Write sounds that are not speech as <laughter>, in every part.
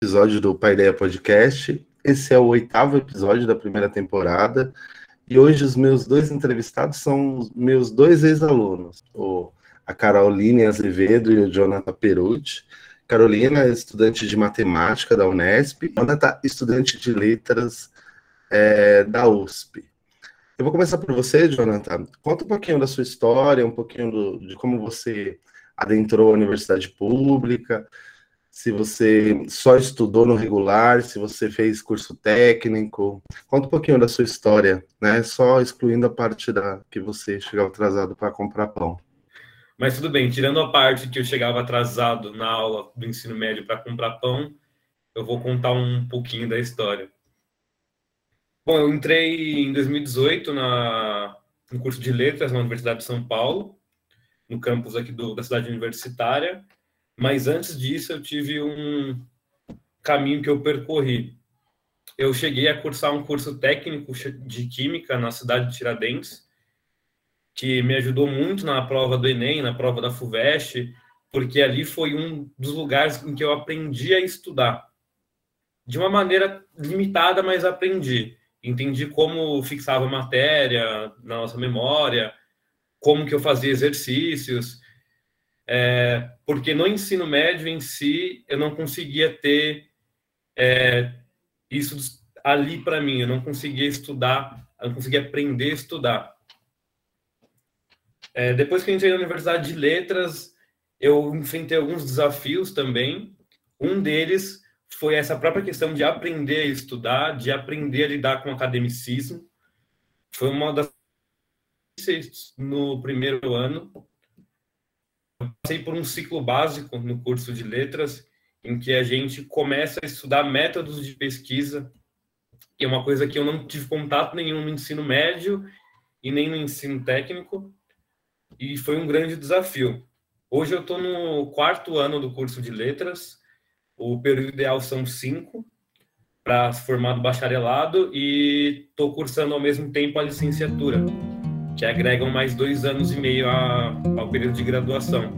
episódio do Paideia Podcast. Esse é o oitavo episódio da primeira temporada. E hoje os meus dois entrevistados são os meus dois ex-alunos, a Caroline Azevedo e o Jonathan Perucci. Carolina é estudante de matemática da Unesp, Jonathan estudante de letras é, da USP. Eu vou começar por você, Jonathan. Conta um pouquinho da sua história, um pouquinho do, de como você adentrou a universidade pública, se você só estudou no regular, se você fez curso técnico. Conta um pouquinho da sua história, né? Só excluindo a parte da que você chegava atrasado para comprar pão. Mas tudo bem, tirando a parte que eu chegava atrasado na aula do ensino médio para comprar pão, eu vou contar um pouquinho da história. Bom, eu entrei em 2018 na, no curso de letras na Universidade de São Paulo, no campus aqui do, da cidade universitária, mas antes disso, eu tive um caminho que eu percorri. Eu cheguei a cursar um curso técnico de Química na cidade de Tiradentes, que me ajudou muito na prova do Enem, na prova da FUVEST, porque ali foi um dos lugares em que eu aprendi a estudar. De uma maneira limitada, mas aprendi. Entendi como fixava matéria na nossa memória, como que eu fazia exercícios, é, porque no ensino médio em si eu não conseguia ter é, isso ali para mim, eu não conseguia estudar, eu não conseguia aprender a estudar. É, depois que eu entrei na Universidade de Letras, eu enfrentei alguns desafios também. Um deles foi essa própria questão de aprender a estudar, de aprender a lidar com o academicismo. Foi uma das no primeiro ano, passei por um ciclo básico no curso de letras, em que a gente começa a estudar métodos de pesquisa, que é uma coisa que eu não tive contato nenhum no ensino médio e nem no ensino técnico, e foi um grande desafio. Hoje eu estou no quarto ano do curso de letras, o período ideal são cinco, para formar do bacharelado, e estou cursando ao mesmo tempo a licenciatura que agregam mais dois anos e meio a, ao período de graduação.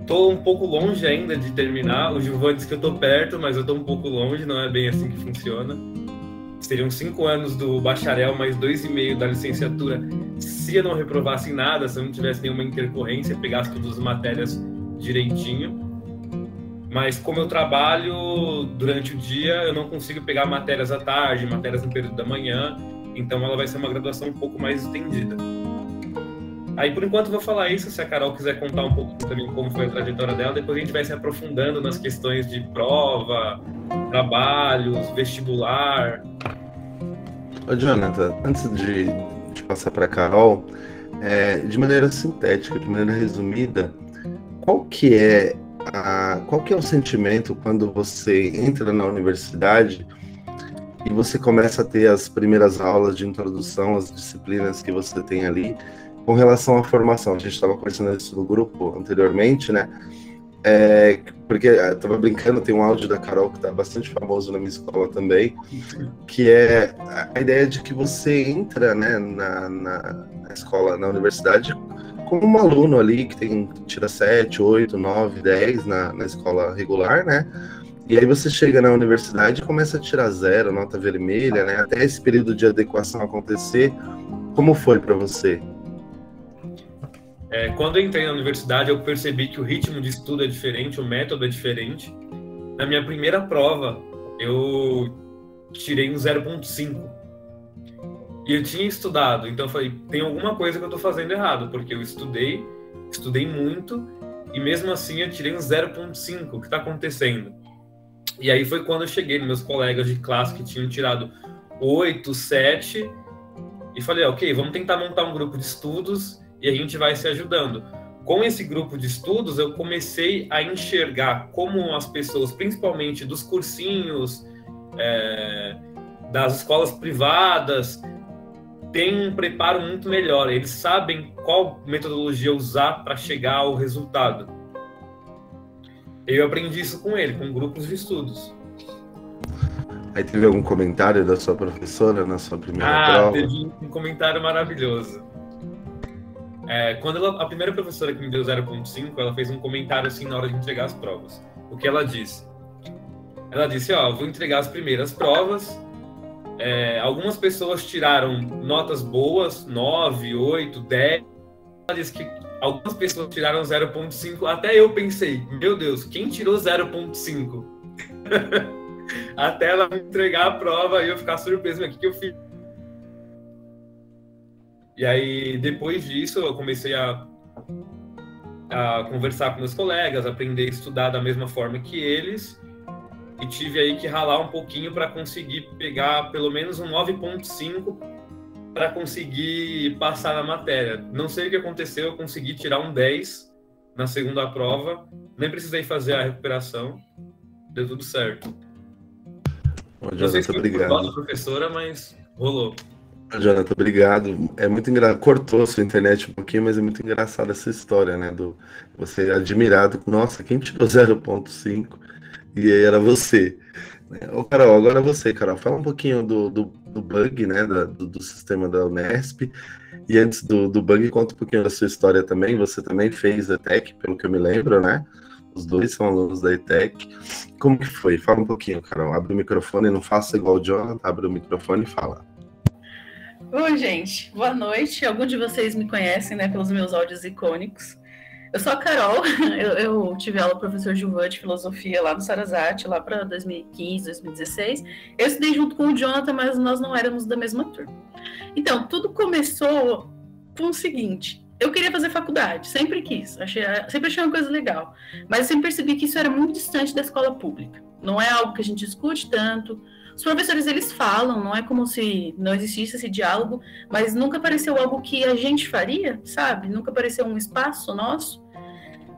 Estou um pouco longe ainda de terminar. O Gilvan disse que eu estou perto, mas eu estou um pouco longe, não é bem assim que funciona. Seriam cinco anos do bacharel, mais dois e meio da licenciatura. Se eu não reprovasse nada, se eu não tivesse nenhuma intercorrência, pegasse todas as matérias direitinho. Mas como eu trabalho durante o dia, eu não consigo pegar matérias à tarde, matérias no período da manhã então ela vai ser uma graduação um pouco mais estendida. Aí por enquanto eu vou falar isso, se a Carol quiser contar um pouco também como foi a trajetória dela, depois a gente vai se aprofundando nas questões de prova, trabalhos, vestibular. Ô Jonathan, antes de, de passar para a Carol, é, de maneira sintética, de maneira resumida, qual que é a, qual que é o sentimento quando você entra na universidade e você começa a ter as primeiras aulas de introdução às disciplinas que você tem ali com relação à formação. A gente estava conversando isso no grupo anteriormente, né? É, porque eu tava brincando, tem um áudio da Carol que está bastante famoso na minha escola também, que é a ideia de que você entra né, na, na, na escola, na universidade, como um aluno ali que tem tira 7, 8, 9, 10 na, na escola regular, né? E aí você chega na universidade e começa a tirar zero, nota vermelha, né? Até esse período de adequação acontecer. Como foi para você? É, quando eu entrei na universidade, eu percebi que o ritmo de estudo é diferente, o método é diferente. Na minha primeira prova, eu tirei um 0.5. E eu tinha estudado, então eu falei, tem alguma coisa que eu estou fazendo errado, porque eu estudei, estudei muito, e mesmo assim eu tirei um 0.5. O que está acontecendo? E aí foi quando eu cheguei meus colegas de classe que tinham tirado 8, 7, e falei, ok, vamos tentar montar um grupo de estudos e a gente vai se ajudando. Com esse grupo de estudos, eu comecei a enxergar como as pessoas, principalmente dos cursinhos, é, das escolas privadas, têm um preparo muito melhor. Eles sabem qual metodologia usar para chegar ao resultado. Eu aprendi isso com ele, com grupos de estudos. Aí teve algum comentário da sua professora na sua primeira ah, prova? Ah, teve um comentário maravilhoso. É, quando ela, a primeira professora que me deu 0.5, ela fez um comentário assim na hora de entregar as provas. O que ela disse? Ela disse: Ó, vou entregar as primeiras provas. É, algumas pessoas tiraram notas boas, 9, 8, 10. Ela disse que algumas pessoas tiraram 0,5. Até eu pensei: Meu Deus, quem tirou 0,5? <laughs> Até ela me entregar a prova e eu ficar surpreso: o que, que eu fiz? E aí, depois disso, eu comecei a, a conversar com meus colegas, aprender a estudar da mesma forma que eles, e tive aí que ralar um pouquinho para conseguir pegar pelo menos um 9.5 para conseguir passar na matéria. Não sei o que aconteceu, eu consegui tirar um 10 na segunda prova, nem precisei fazer a recuperação, deu tudo certo. Ô, Não sei se obrigado. professora, mas rolou. Jonathan, obrigado. É muito engraçado. Cortou a sua internet um pouquinho, mas é muito engraçada essa história, né? Do você admirado. Nossa, quem tirou 0.5? E aí era você. Ô, Carol, agora é você, Carol. Fala um pouquinho do, do, do bug, né? do, do, sistema da Unesp. E antes do, do bug, conta um pouquinho da sua história também. Você também fez ETEC, pelo que eu me lembro, né? Os dois são alunos da ETEC. Como que foi? Fala um pouquinho, Carol. Abre o microfone, não faça igual o Jonathan, abre o microfone e fala. Oi, gente. Boa noite. Alguns de vocês me conhecem, né, pelos meus áudios icônicos. Eu sou a Carol. <laughs> Eu, eu tive aula professor Gilvan de filosofia lá no Sarasate, lá para 2015, 2016. Eu estudei junto com o Jonathan, mas nós não éramos da mesma turma. Então, tudo começou com o seguinte: eu queria fazer faculdade, sempre quis, achei, sempre achei uma coisa legal, mas eu sempre percebi que isso era muito distante da escola pública. Não é algo que a gente discute tanto, os professores eles falam, não é como se não existisse esse diálogo, mas nunca apareceu algo que a gente faria, sabe? Nunca apareceu um espaço nosso.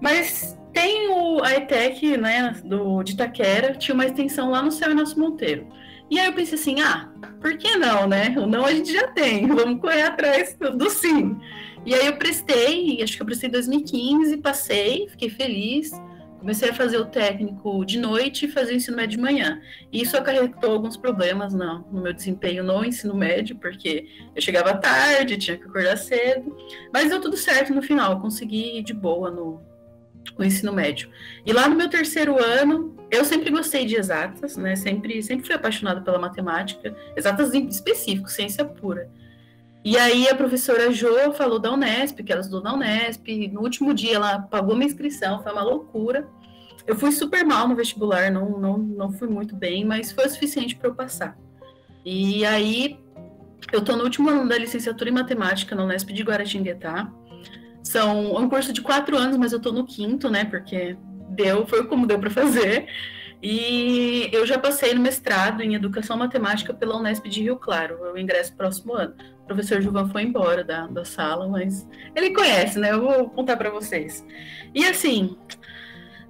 Mas tem o, a ETEC, né, do, de Itaquera, tinha uma extensão lá no Céu Inácio Monteiro. E aí eu pensei assim, ah, por que não, né? O não a gente já tem, <laughs> vamos correr atrás do, sim. E aí eu prestei, acho que eu prestei em 2015, passei, fiquei feliz. Comecei a fazer o técnico de noite e fazer o ensino médio de manhã. E isso acarretou alguns problemas no, no meu desempenho no ensino médio, porque eu chegava tarde, tinha que acordar cedo. Mas deu tudo certo no final, consegui ir de boa no, no ensino médio. E lá no meu terceiro ano, eu sempre gostei de exatas, né? Sempre, sempre fui apaixonada pela matemática, exatas em específico, ciência pura. E aí a professora Jo falou da Unesp, que ela estudou na Unesp. No último dia ela pagou minha inscrição, foi uma loucura. Eu fui super mal no vestibular, não, não, não fui muito bem, mas foi o suficiente para eu passar. E aí eu estou no último ano da licenciatura em matemática na Unesp de Guaratinguetá. São é um curso de quatro anos, mas eu estou no quinto, né? Porque deu, foi como deu para fazer. E eu já passei no mestrado em Educação Matemática pela Unesp de Rio Claro, eu ingresso próximo ano. O professor Gilvan foi embora da, da sala, mas ele conhece, né? Eu vou contar para vocês. E assim,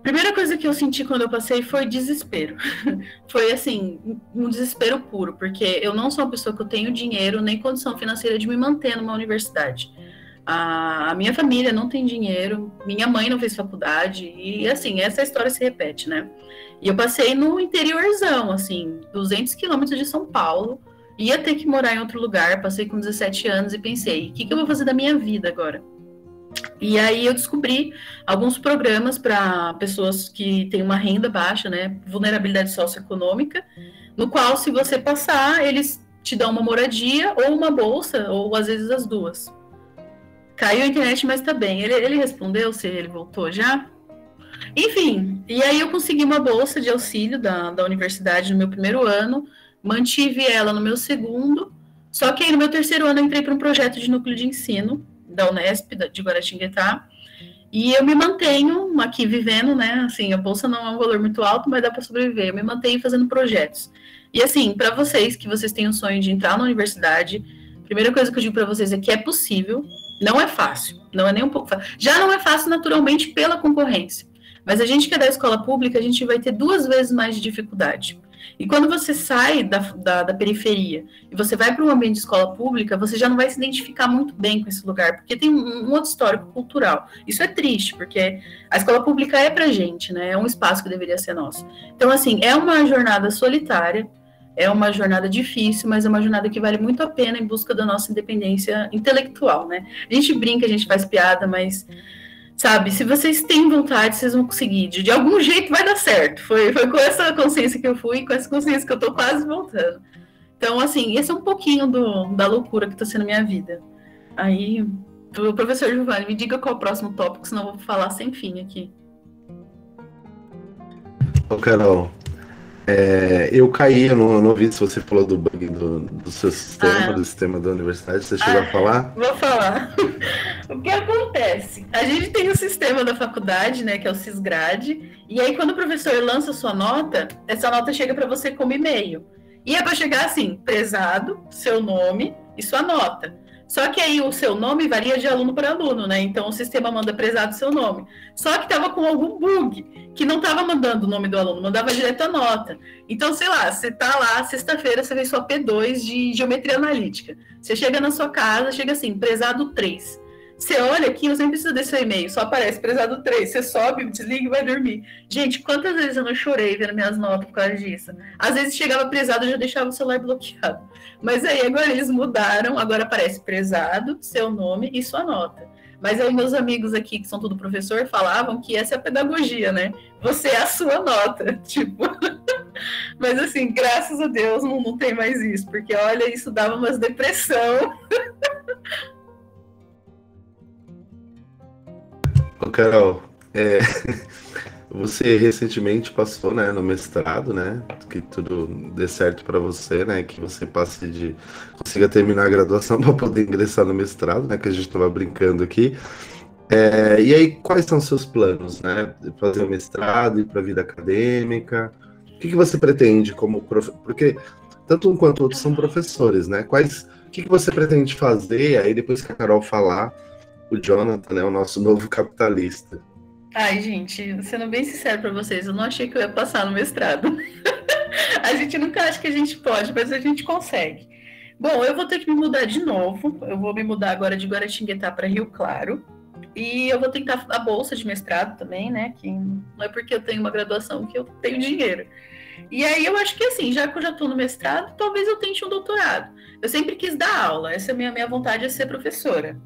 primeira coisa que eu senti quando eu passei foi desespero. <laughs> foi assim, um desespero puro, porque eu não sou uma pessoa que eu tenho dinheiro nem condição financeira de me manter numa universidade. A, minha família não tem dinheiro, minha mãe não fez faculdade, e assim, essa história se repete, né? E eu passei no interiorzão, assim, 200 quilômetros de São Paulo, ia ter que morar em outro lugar, passei com 17 anos e pensei, o que, que eu vou fazer da minha vida agora? E aí eu descobri alguns programas para pessoas que têm uma renda baixa, né, vulnerabilidade socioeconômica, no qual se você passar, eles te dão uma moradia ou uma bolsa, ou às vezes as duas. Caiu a internet, mas tá bem. Ele, ele respondeu se ele voltou já? Enfim, e aí eu consegui uma bolsa de auxílio da, da universidade no meu primeiro ano, mantive ela no meu segundo, só que aí no meu terceiro ano eu entrei para um projeto de núcleo de ensino da Unesp, de Guaratinguetá, e eu me mantenho aqui vivendo, né? Assim, a bolsa não é um valor muito alto, mas dá para sobreviver. Eu me mantenho fazendo projetos. E assim, para vocês que vocês têm o sonho de entrar na universidade, primeira coisa que eu digo para vocês é que é possível, não é fácil, não é nem um pouco fácil. Já não é fácil naturalmente pela concorrência. Mas a gente que é da escola pública, a gente vai ter duas vezes mais de dificuldade. E quando você sai da, da, da periferia e você vai para um ambiente de escola pública, você já não vai se identificar muito bem com esse lugar, porque tem um, um outro histórico cultural. Isso é triste, porque a escola pública é para gente, né? É um espaço que deveria ser nosso. Então, assim, é uma jornada solitária, é uma jornada difícil, mas é uma jornada que vale muito a pena em busca da nossa independência intelectual, né? A gente brinca, a gente faz piada, mas sabe, se vocês têm vontade, vocês vão conseguir. De, de algum jeito vai dar certo. Foi, foi com essa consciência que eu fui, com essa consciência que eu tô quase voltando. Então, assim, esse é um pouquinho do, da loucura que tá sendo minha vida. Aí, professor Giovanni, me diga qual é o próximo tópico, senão eu vou falar sem fim aqui. Ô, Carol, é, eu caí, eu não, não vi se você falou do bug do, do seu sistema, ah. do sistema da universidade. Você chegou ah, a falar? Vou falar. <laughs> o que acontece? A gente tem o sistema da faculdade, né, que é o Cisgrade, e aí quando o professor lança sua nota, essa nota chega para você como e-mail. E é para chegar assim, prezado, seu nome e sua nota. Só que aí o seu nome varia de aluno para aluno, né? Então o sistema manda prezado seu nome. Só que estava com algum bug, que não estava mandando o nome do aluno, mandava direto a nota. Então, sei lá, você tá lá, sexta-feira, você fez sua P2 de geometria analítica. Você chega na sua casa, chega assim, prezado 3. Você olha aqui, você nem precisa desse e-mail, só aparece prezado 3. Você sobe, desliga e vai dormir. Gente, quantas vezes eu não chorei vendo minhas notas por causa disso? Às vezes chegava prezado, eu já deixava o celular bloqueado. Mas aí agora eles mudaram, agora aparece prezado, seu nome e sua nota. Mas aí meus amigos aqui, que são tudo professor, falavam que essa é a pedagogia, né? Você é a sua nota, <laughs> tipo. Mas assim, graças a Deus não, não tem mais isso, porque olha, isso dava umas depressão. <laughs> Ô, Carol, é, <laughs> você recentemente passou né, no mestrado, né? Que tudo dê certo para você, né? Que você passe de. consiga terminar a graduação <laughs> para poder ingressar no mestrado, né? Que a gente estava brincando aqui. É, e aí, quais são seus planos, né? Fazer o mestrado, ir para a vida acadêmica? O que, que você pretende como? Porque tanto um quanto outro são professores, né? Quais, o que, que você pretende fazer? Aí depois que a Carol falar, o Jonathan, né, o nosso novo capitalista. Ai, gente, sendo bem sincero para vocês, eu não achei que eu ia passar no mestrado. <laughs> a gente nunca acha que a gente pode, mas a gente consegue. Bom, eu vou ter que me mudar de novo. Eu vou me mudar agora de Guaratinguetá para Rio Claro. E eu vou tentar a bolsa de mestrado também, né? Que não é porque eu tenho uma graduação que eu tenho dinheiro. E aí eu acho que assim, já que eu já estou no mestrado, talvez eu tente um doutorado. Eu sempre quis dar aula, essa é a minha, minha vontade é ser professora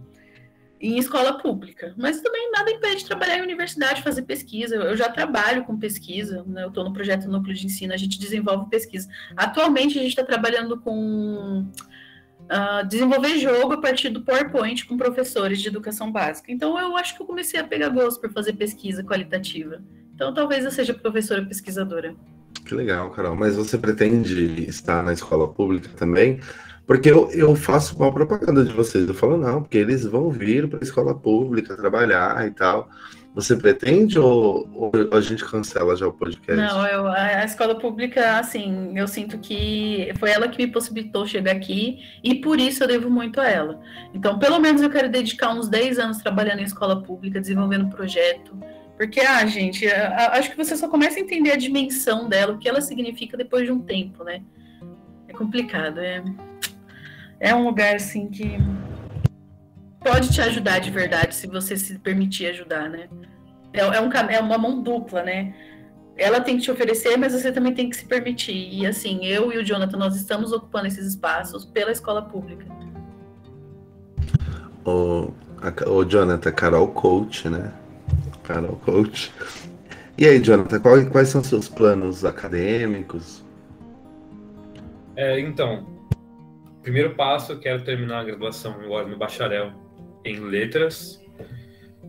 em escola pública. Mas também nada impede de trabalhar em universidade, fazer pesquisa. Eu já trabalho com pesquisa, né? eu estou no projeto Núcleo de Ensino, a gente desenvolve pesquisa. Atualmente a gente está trabalhando com uh, desenvolver jogo a partir do PowerPoint com professores de educação básica. Então eu acho que eu comecei a pegar gosto por fazer pesquisa qualitativa. Então talvez eu seja professora pesquisadora. Que legal, Carol. Mas você pretende estar na escola pública também? Porque eu, eu faço uma propaganda de vocês. Eu falo, não, porque eles vão vir para a escola pública trabalhar e tal. Você pretende ou, ou, a gente cancela já o podcast? Não, eu, a, escola pública, assim, eu sinto que foi ela que me possibilitou chegar aqui e por isso eu devo muito a ela. Então, pelo menos eu quero dedicar uns 10 anos trabalhando em escola pública, desenvolvendo projeto. Porque, ah, gente, acho que você só começa a entender a dimensão dela, o que ela significa depois de um tempo, né? É complicado, é é um lugar assim que pode te ajudar de verdade se você se permitir ajudar, né? É, é, um, é uma mão dupla, né? Ela tem que te oferecer, mas você também tem que se permitir. E assim, eu e o Jonathan, nós estamos ocupando esses espaços pela escola pública. O, a, o Jonathan, Carol Coach, né? Carol Coach. E aí, Jonathan, qual, quais são seus planos acadêmicos? É, então, primeiro passo, eu quero terminar a graduação agora no bacharel em letras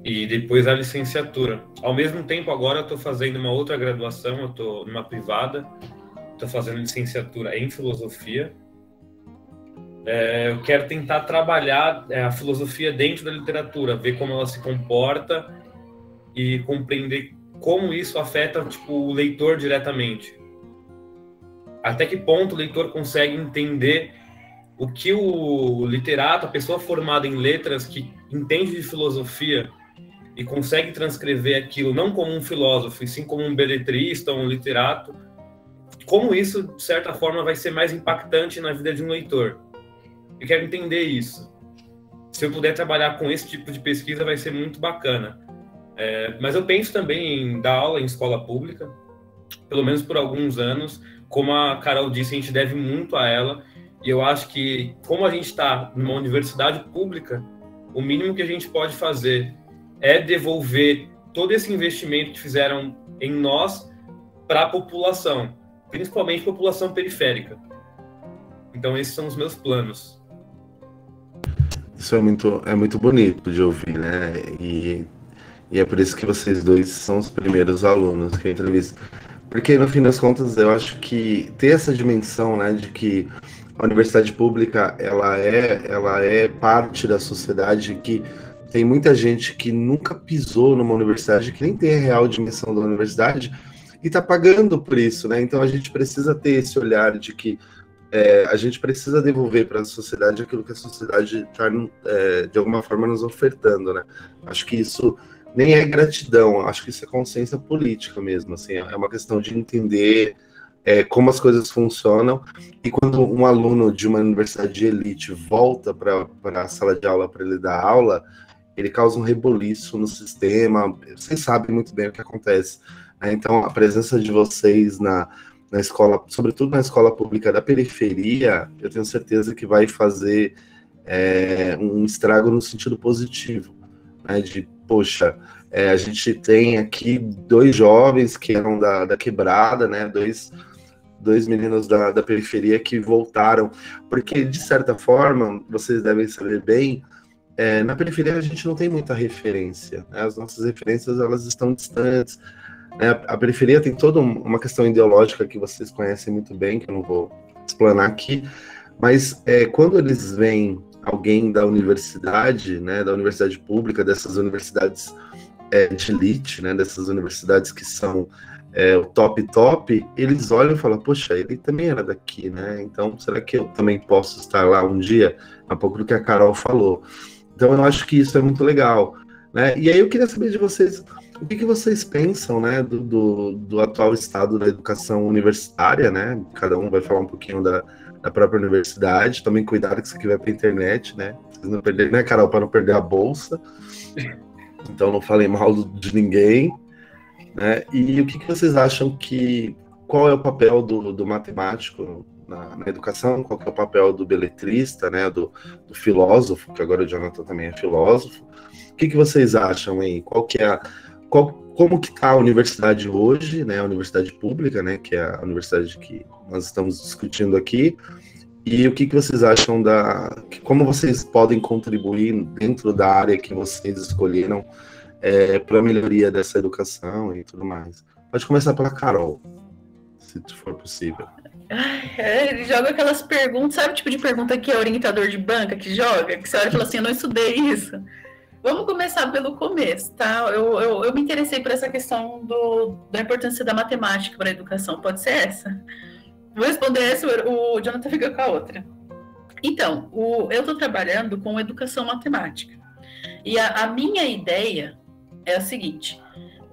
e depois a licenciatura. Ao mesmo tempo, agora eu estou fazendo uma outra graduação, eu estou numa privada, estou fazendo licenciatura em filosofia. É, eu quero tentar trabalhar é, a filosofia dentro da literatura, ver como ela se comporta e compreender como isso afeta tipo, o leitor diretamente. Até que ponto o leitor consegue entender o que o literato, a pessoa formada em letras que entende de filosofia e consegue transcrever aquilo não como um filósofo, e sim como um beletrista, um literato, como isso, de certa forma, vai ser mais impactante na vida de um leitor. Eu quero entender isso. Se eu puder trabalhar com esse tipo de pesquisa, vai ser muito bacana. É, mas eu penso também em dar aula em escola pública, pelo menos por alguns anos. Como a Carol disse, a gente deve muito a ela e eu acho que, como a gente está numa universidade pública, o mínimo que a gente pode fazer é devolver todo esse investimento que fizeram em nós para a população, principalmente população periférica. Então esses são os meus planos. Isso é muito, é muito bonito de ouvir, né? E, e é por isso que vocês dois são os primeiros alunos que eu entrevisto. Porque no fim das contas eu acho que ter essa dimensão, né, de que a universidade pública ela é, ela é parte da sociedade que tem muita gente que nunca pisou numa universidade, que nem tem a real dimensão da universidade, e está pagando por isso, né? Então a gente precisa ter esse olhar de que é, a gente precisa devolver para a sociedade aquilo que a sociedade está, é, de alguma forma, nos ofertando, né? Acho que isso nem é gratidão, acho que isso é consciência política mesmo, assim, é uma questão de entender é, como as coisas funcionam, e quando um aluno de uma universidade de elite volta para a sala de aula para ele dar aula, ele causa um reboliço no sistema, vocês sabem muito bem o que acontece. Né? Então, a presença de vocês na, na escola, sobretudo na escola pública da periferia, eu tenho certeza que vai fazer é, um estrago no sentido positivo, né? de, poxa, é, a gente tem aqui dois jovens que eram da, da quebrada, né? dois, dois meninos da, da periferia que voltaram, porque, de certa forma, vocês devem saber bem, é, na periferia a gente não tem muita referência, né? as nossas referências elas estão distantes. Né? A periferia tem toda uma questão ideológica que vocês conhecem muito bem, que eu não vou explanar aqui, mas é, quando eles veem alguém da universidade, né, da universidade pública, dessas universidades é, de elite, né, dessas universidades que são é, o top top, eles olham e falam, poxa, ele também era daqui, né? Então, será que eu também posso estar lá um dia? Um pouco do que a Carol falou. Então eu acho que isso é muito legal. Né? E aí eu queria saber de vocês o que, que vocês pensam né, do, do, do, atual estado da educação universitária, né? Cada um vai falar um pouquinho da, da própria universidade. Também cuidado que isso aqui vai para a internet, né? Vocês não perderem, né, Carol, para não perder a bolsa. Então não falem mal de ninguém. Né? E o que, que vocês acham que. Qual é o papel do, do matemático na, na, educação, qual é o papel do beletrista, né, do, do, filósofo, que agora o Jonathan também é filósofo. O que, que vocês acham aí? Qual que é a, qual, como que está a universidade hoje, né, a universidade pública, né, que é a universidade que nós estamos discutindo aqui, e o que, que vocês acham da, como vocês podem contribuir dentro da área que vocês escolheram é, para a melhoria dessa educação e tudo mais. Pode começar pela Carol, se for possível. É, ele joga aquelas perguntas, sabe o tipo de pergunta que é orientador de banca que joga? Que você olha e fala assim, eu não estudei isso. Vamos começar pelo começo, tá? Eu, eu, eu me interessei por essa questão do, da importância da matemática para a educação. Pode ser essa? Vou responder essa, o Jonathan fica com a outra. Então, o, eu estou trabalhando com educação matemática. E a, a minha ideia é a seguinte: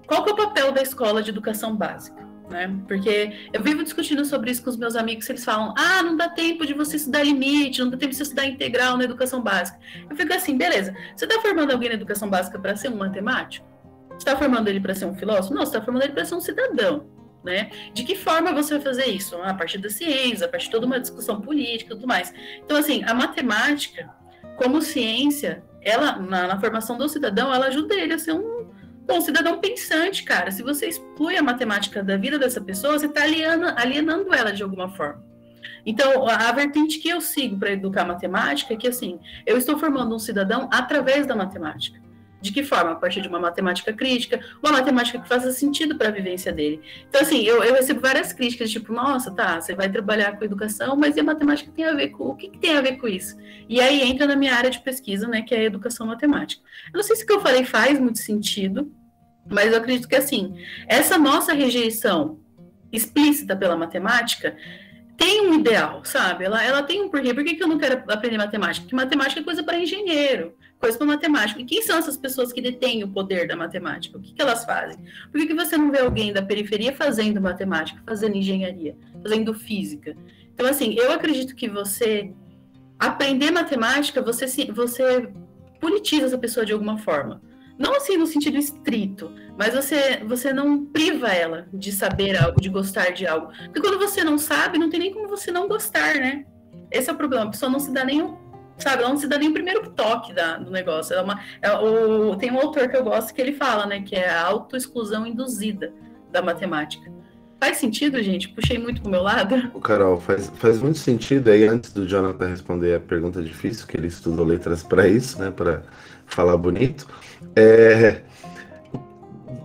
qual que é o papel da escola de educação básica? né? Porque eu vivo discutindo sobre isso com os meus amigos, eles falam: "Ah, não dá tempo de você estudar limite, não dá tempo de você estudar integral na educação básica". Eu fico assim, beleza. Você está formando alguém na educação básica para ser um matemático? Você está formando ele para ser um filósofo? Não, você está formando ele para ser um cidadão. Né? De que forma você vai fazer isso? A partir da ciência, a partir de toda uma discussão política e tudo mais. Então, assim, a matemática, como ciência, ela, na, na formação do cidadão, ela ajuda ele a ser um, Bom, cidadão pensante, cara, se você exclui a matemática da vida dessa pessoa, você está alienando, alienando ela de alguma forma. Então, a, a vertente que eu sigo para educar matemática é que, assim, eu estou formando um cidadão através da matemática. De que forma? A partir de uma matemática crítica, uma matemática que faça sentido para a vivência dele. Então, assim, eu, eu, recebo várias críticas, tipo, nossa, tá, você vai trabalhar com educação, mas e a matemática tem a ver com. O que, que tem a ver com isso? E aí entra na minha área de pesquisa, né, que é a educação matemática. Eu não sei se o que eu falei faz muito sentido, mas eu acredito que, assim, essa nossa rejeição explícita pela matemática tem um ideal, sabe? Ela, ela tem um porquê. Por que, que eu não quero aprender matemática? Porque matemática é coisa para engenheiro coisa para matemática. E quem são essas pessoas que detêm o poder da matemática? O que, que elas fazem? Por que, que você não vê alguém da periferia fazendo matemática, fazendo engenharia, fazendo física? Então, assim, eu acredito que você aprender matemática, você, você politiza essa pessoa de alguma forma. Não assim no sentido estrito, mas você, você não priva ela de saber algo, de gostar de algo. Porque quando você não sabe, não tem nem como você não gostar, né? Esse é o problema. A pessoa não se dá nem sabe, ela não se dá nem o primeiro toque da, do negócio. É uma, é, o, tem um autor que eu gosto que ele fala, né, que é a autoexclusão induzida da matemática. Faz sentido, gente? Puxei muito pro meu lado. O Carol, faz, faz muito sentido. Aí, antes do Jonathan responder a pergunta difícil, que ele estudou letras para isso, né, para falar bonito, é,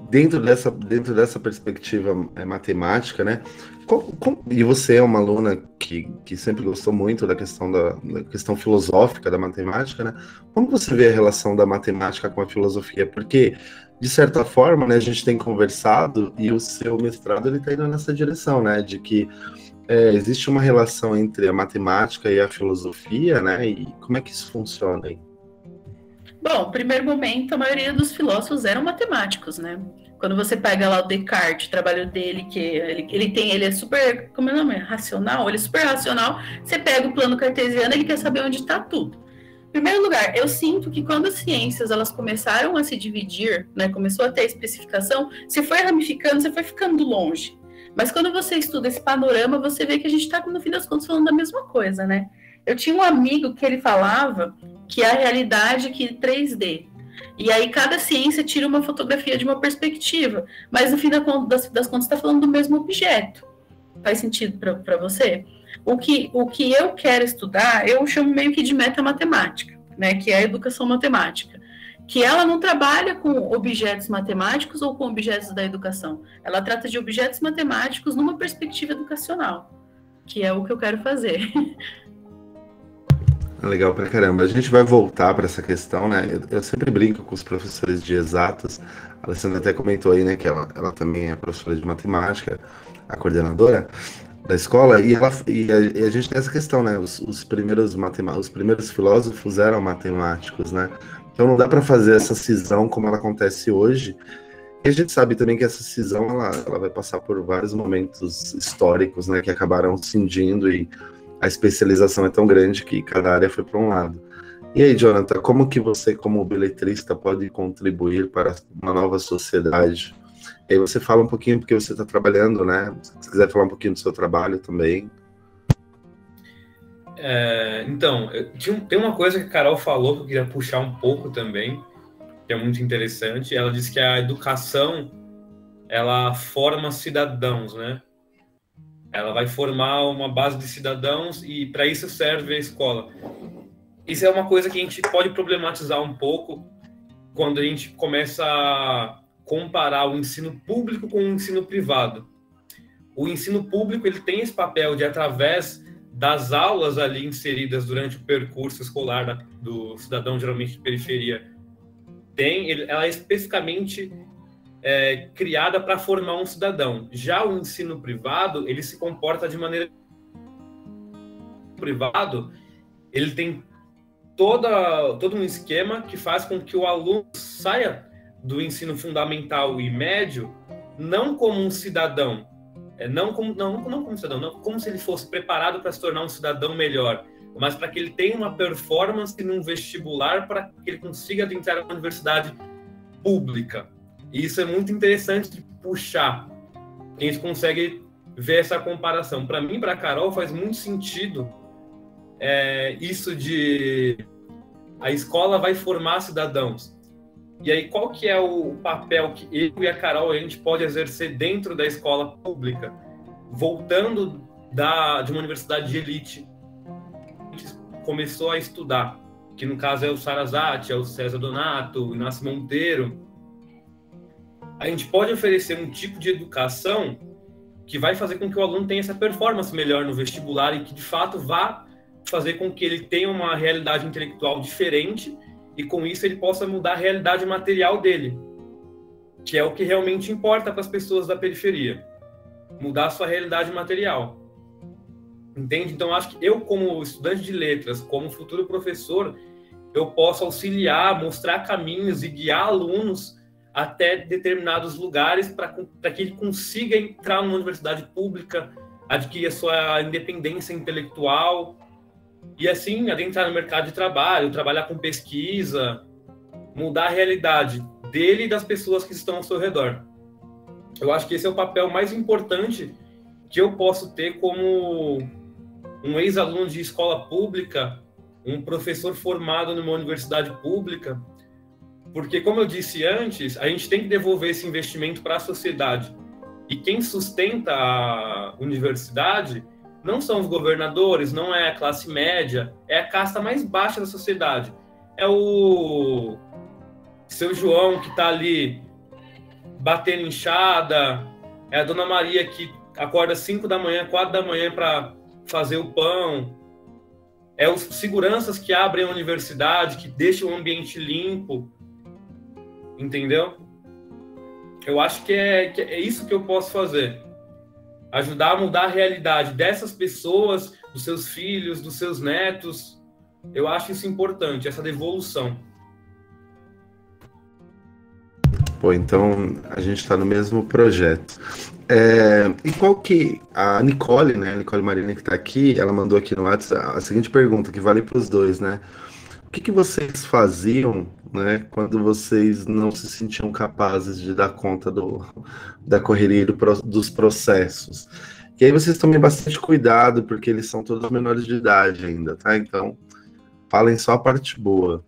dentro dessa, dentro dessa perspectiva é, matemática, né? E você é uma aluna que, que sempre gostou muito da questão da, da, questão filosófica da matemática, né? Como você vê a relação da matemática com a filosofia? Porque de certa forma, né, a gente tem conversado e o seu mestrado ele está indo nessa direção, né, de que é, existe uma relação entre a matemática e a filosofia, né? E como é que isso funciona aí? Bom, primeiro momento, a maioria dos filósofos eram matemáticos, né? Quando você pega lá o Descartes, o trabalho dele, que ele, ele tem, ele é super, como é o nome? Racional, ele é super racional. Você pega o plano cartesiano, ele quer saber onde está tudo. Em primeiro lugar, eu sinto que quando as ciências elas começaram a se dividir, né, começou a ter especificação, você foi ramificando, você foi ficando longe. Mas quando você estuda esse panorama, você vê que a gente está, no fim das contas, falando da mesma coisa, né? Eu tinha um amigo que ele falava que a realidade que 3D. E aí cada ciência tira uma fotografia de uma perspectiva, mas no fim das, das contas está falando do mesmo objeto. Faz sentido para você? O que, o que eu quero estudar, eu chamo meio que de metamatemática, né, que é a educação matemática, que ela não trabalha com objetos matemáticos ou com objetos da educação. Ela trata de objetos matemáticos numa perspectiva educacional, que é o que eu quero fazer. <laughs> Legal pra caramba. A gente vai voltar para essa questão, né? Eu, eu, sempre brinco com os professores de exatas. A Alessandra até comentou aí, né, que ela, ela também é professora de matemática, a coordenadora da escola, e, ela, e, a, e a gente tem essa questão, né? Os, os primeiros os primeiros filósofos eram matemáticos, né? Então não dá para fazer essa cisão como ela acontece hoje. E a gente sabe também que essa cisão ela, ela vai passar por vários momentos históricos, né, que acabaram cindindo e a especialização é tão grande que cada área foi para um lado. E aí, Jonathan, como que você, como beletrista, pode contribuir para uma nova sociedade? E aí você fala um pouquinho porque você está trabalhando, né? Se quiser falar um pouquinho do seu trabalho também. É, então, tem uma coisa que a Carol falou que eu queria puxar um pouco também, que é muito interessante. Ela disse que a educação ela forma cidadãos, né? Ela vai formar uma base de cidadãos e para isso serve a escola. Isso é uma coisa que a gente pode problematizar um pouco quando a gente começa a comparar o ensino público com o ensino privado. O ensino público ele tem esse papel de através das aulas ali inseridas durante o percurso escolar do cidadão geralmente de periferia tem ela é especificamente é, criada para formar um cidadão. Já o ensino privado, ele se comporta de maneira privado, ele tem toda, todo um esquema que faz com que o aluno saia do ensino fundamental e médio não como um cidadão, é, não como não, não como cidadão, não como se ele fosse preparado para se tornar um cidadão melhor, mas para que ele tenha uma performance num vestibular para que ele consiga adentrar na universidade pública. E isso é muito interessante de puxar. A gente consegue ver essa comparação. Para mim, para Carol, faz muito sentido é, isso de a escola vai formar cidadãos. E aí, qual que é o papel que eu e a Carol a gente pode exercer dentro da escola pública, voltando da, de uma universidade de elite, a gente começou a estudar, que no caso é o Sarazate, é o César Donato, o Inácio Monteiro, a gente pode oferecer um tipo de educação que vai fazer com que o aluno tenha essa performance melhor no vestibular e que de fato vá fazer com que ele tenha uma realidade intelectual diferente e com isso ele possa mudar a realidade material dele, que é o que realmente importa para as pessoas da periferia, mudar a sua realidade material. Entende? Então acho que eu como estudante de letras, como futuro professor, eu posso auxiliar, mostrar caminhos e guiar alunos até determinados lugares para que ele consiga entrar numa universidade pública, adquirir a sua independência intelectual e assim adentrar no mercado de trabalho, trabalhar com pesquisa, mudar a realidade dele e das pessoas que estão ao seu redor. Eu acho que esse é o papel mais importante que eu posso ter como um ex-aluno de escola pública, um professor formado numa universidade pública, porque, como eu disse antes, a gente tem que devolver esse investimento para a sociedade. E quem sustenta a universidade não são os governadores, não é a classe média, é a casta mais baixa da sociedade. É o seu João que está ali batendo enxada, é a dona Maria que acorda 5 da manhã, 4 da manhã para fazer o pão, é os seguranças que abrem a universidade, que deixam o ambiente limpo, entendeu? Eu acho que é, que é isso que eu posso fazer. Ajudar a mudar a realidade dessas pessoas, dos seus filhos, dos seus netos. Eu acho isso importante, essa devolução. Pô, então a gente está no mesmo projeto. É, e qual que. A Nicole, né? A Nicole Marina que está aqui, ela mandou aqui no WhatsApp a seguinte pergunta, que vale para os dois, né? O que, que vocês faziam né, quando vocês não se sentiam capazes de dar conta do, da correria do, dos processos? E aí vocês tomem bastante cuidado, porque eles são todos menores de idade ainda, tá? Então, falem só a parte boa.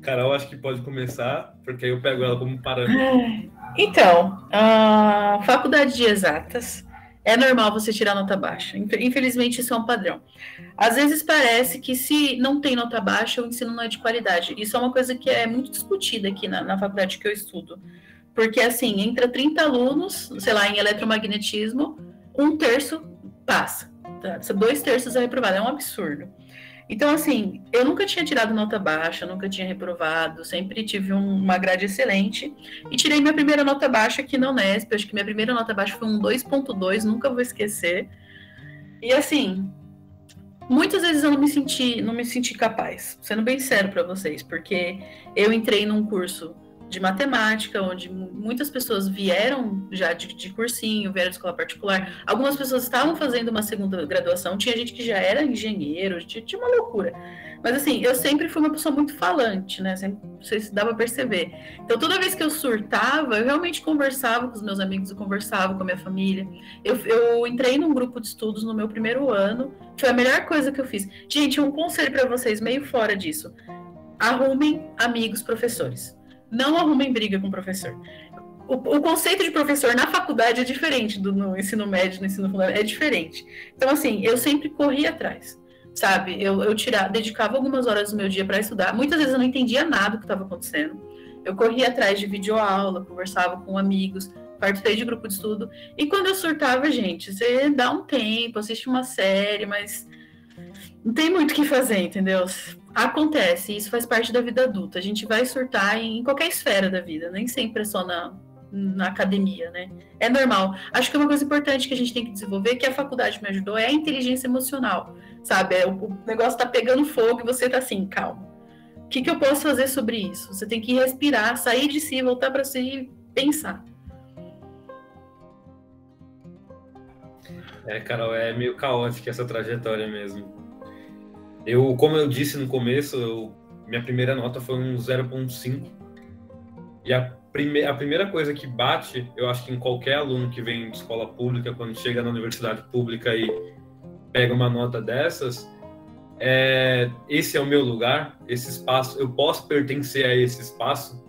Carol, acho que pode começar, porque aí eu pego ela como parâmetro. Então, a faculdade de exatas é normal você tirar nota baixa. Infelizmente, isso é um padrão. Às vezes parece que se não tem nota baixa, o ensino não é de qualidade. Isso é uma coisa que é muito discutida aqui na, na faculdade que eu estudo. Porque, assim, entra 30 alunos, sei lá, em eletromagnetismo, um terço passa. Tá? Dois terços é reprovado. É um absurdo. Então, assim, eu nunca tinha tirado nota baixa, nunca tinha reprovado, sempre tive um, uma grade excelente. E tirei minha primeira nota baixa aqui na Unesp. Acho que minha primeira nota baixa foi um 2,2, nunca vou esquecer. E assim, muitas vezes eu não me senti, não me senti capaz, sendo bem sério para vocês, porque eu entrei num curso de matemática, onde muitas pessoas vieram já de, de, cursinho, vieram de escola particular. Algumas pessoas estavam fazendo uma segunda graduação, tinha gente que já era engenheiro, tinha, tinha uma loucura. Mas assim, eu sempre fui uma pessoa muito falante, né? Sempre, vocês dá para perceber. Então, toda vez que eu surtava, eu realmente conversava com os meus amigos, eu conversava com a minha família. Eu, eu entrei num grupo de estudos no meu primeiro ano, foi a melhor coisa que eu fiz. Gente, um conselho para vocês, meio fora disso. Arrumem amigos professores não arrumem briga com o professor. O, o, conceito de professor na faculdade é diferente do no ensino médio, no ensino fundamental, é diferente. Então, assim, eu sempre corri atrás, sabe? Eu, eu tirava, dedicava algumas horas do meu dia para estudar. Muitas vezes eu não entendia nada do que estava acontecendo. Eu corria atrás de videoaula, conversava com amigos, participei de grupo de estudo. E quando eu surtava, gente, você dá um tempo, assiste uma série, mas não tem muito o que fazer, entendeu? Acontece, isso faz parte da vida adulta. A gente vai surtar em qualquer esfera da vida, nem sempre é só na, na academia, né? É normal. Acho que uma coisa importante que a gente tem que desenvolver, que a faculdade me ajudou, é a inteligência emocional, sabe? É, o, o, negócio tá pegando fogo e você tá assim, calma. O que, que eu posso fazer sobre isso? Você tem que respirar, sair de si, voltar para si e pensar. É, Carol, é meio caótica essa trajetória mesmo. Eu, como eu disse no começo, eu, minha primeira nota foi um 0.5. E a, prime a primeira coisa que bate, eu acho que em qualquer aluno que vem de escola pública, quando chega na universidade pública e pega uma nota dessas, é, esse é o meu lugar, esse espaço, eu posso pertencer a esse espaço.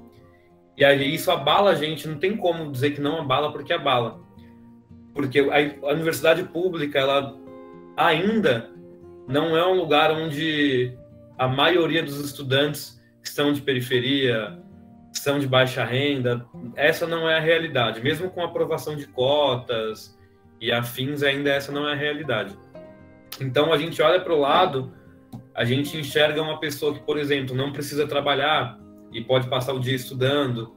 E aí isso abala a gente, não tem como dizer que não abala, porque abala. Porque a, a universidade pública, ela ainda não é um lugar onde a maioria dos estudantes estão de periferia, são de baixa renda. Essa não é a realidade. Mesmo com a aprovação de cotas e afins, ainda essa não é a realidade. Então a gente olha para o lado, a gente enxerga uma pessoa que, por exemplo, não precisa trabalhar e pode passar o dia estudando.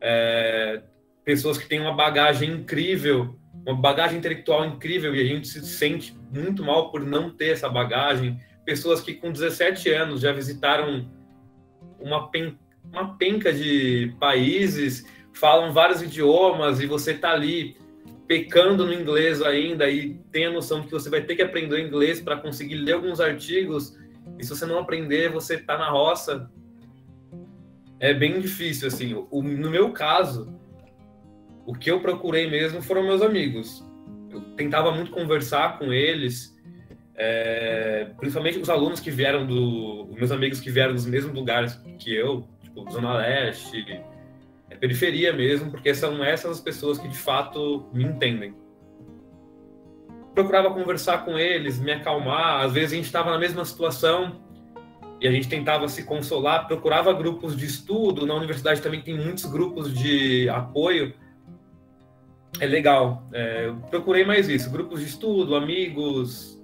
É, pessoas que têm uma bagagem incrível uma bagagem intelectual incrível e a gente se sente muito mal por não ter essa bagagem. Pessoas que com 17 anos já visitaram uma, pen, uma penca de países, falam vários idiomas e você está ali pecando no inglês ainda e tem a noção que você vai ter que aprender inglês para conseguir ler alguns artigos e se você não aprender, você está na roça. É bem difícil, assim. O, no meu caso, o que eu procurei mesmo foram meus amigos. Eu tentava muito conversar com eles, É, principalmente os alunos que vieram do. Meus amigos que vieram dos mesmos lugares que eu, tipo, Zona Leste, é periferia mesmo, porque são essas as pessoas que de fato me entendem. Procurava conversar com eles, me acalmar. Às vezes a gente estava na mesma situação e a gente tentava se consolar, procurava grupos de estudo. Na universidade também tem muitos grupos de apoio é legal. É, eu procurei mais isso, grupos de estudo, amigos,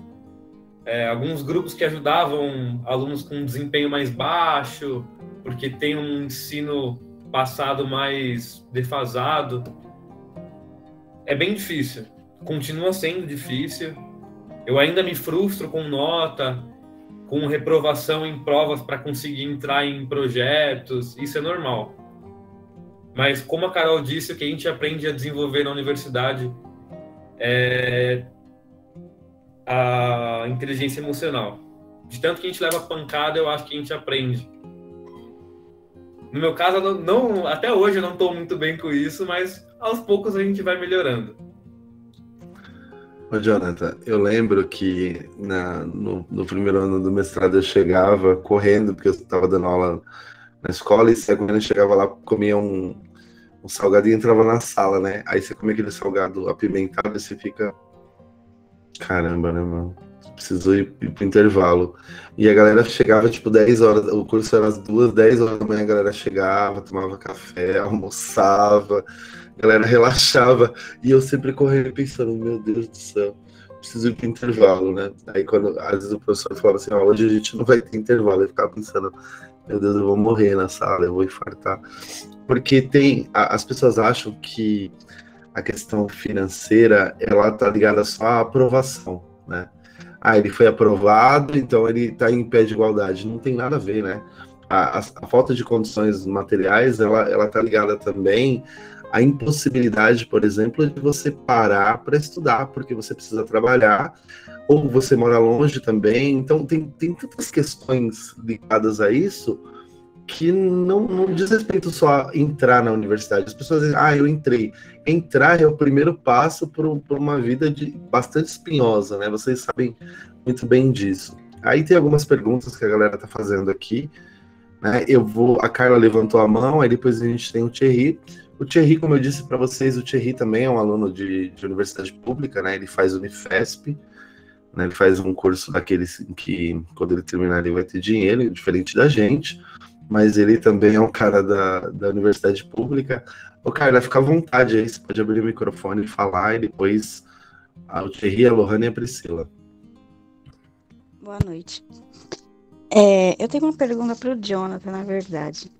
é, alguns grupos que ajudavam alunos com desempenho mais baixo, porque tem um ensino passado mais defasado. É bem difícil, continua sendo difícil. Eu ainda me frustro com nota, com reprovação em provas para conseguir entrar em projetos, isso é normal. Mas como a Carol disse, o que a gente aprende a desenvolver na universidade é a inteligência emocional. De tanto que a gente leva pancada, eu acho que a gente aprende. No meu caso, não, não até hoje eu não estou muito bem com isso, mas aos poucos a gente vai melhorando. Ô, Jonathan, eu lembro que na, no, no, primeiro ano do mestrado eu chegava correndo, porque eu estava dando aula na escola e quando eu chegava lá, comia um, salgado e entrava na sala, né? Aí você come aquele salgado apimentado e você fica. Caramba, né, mano? Preciso ir, ir pro intervalo. E a galera chegava, tipo, 10 horas, o curso era às duas, 10 horas da manhã, a galera chegava, tomava café, <laughs> almoçava, a galera relaxava. E eu sempre correndo pensando, meu Deus do céu, preciso ir pro intervalo, né? Aí quando às vezes o professor falava assim, ah, hoje a gente não vai ter intervalo, eu ficava pensando, meu Deus, eu vou morrer na sala, eu vou infartar. Porque tem, as pessoas acham que a questão financeira, ela tá ligada só à aprovação, né? Ah, ele foi aprovado, então ele está em pé de igualdade. Não tem nada a ver, né? A, a, a falta de condições materiais, ela, ela tá ligada também à impossibilidade, por exemplo, de você parar para estudar, porque você precisa trabalhar, ou você mora longe também. Então, tem, tem tantas questões ligadas a isso que não, não diz respeito só a entrar na universidade. As pessoas dizem, ah, eu entrei. Entrar é o primeiro passo para uma vida de bastante espinhosa, né? Vocês sabem muito bem disso. Aí tem algumas perguntas que a galera tá fazendo aqui. Né? Eu vou, a Carla levantou a mão, aí depois a gente tem o Thierry. O Thierry, como eu disse para vocês, o Thierry também é um aluno de, de universidade pública, né? Ele faz Unifesp, né? Ele faz um curso daqueles que, quando ele terminar, ele vai ter dinheiro, diferente da gente mas ele também é um cara da, da universidade pública. Ô, Carla, fica à vontade aí, você pode abrir o microfone e falar, e depois a Thierry, a Lohane e a Priscila. Boa noite. É, eu tenho uma pergunta para o Jonathan, na verdade.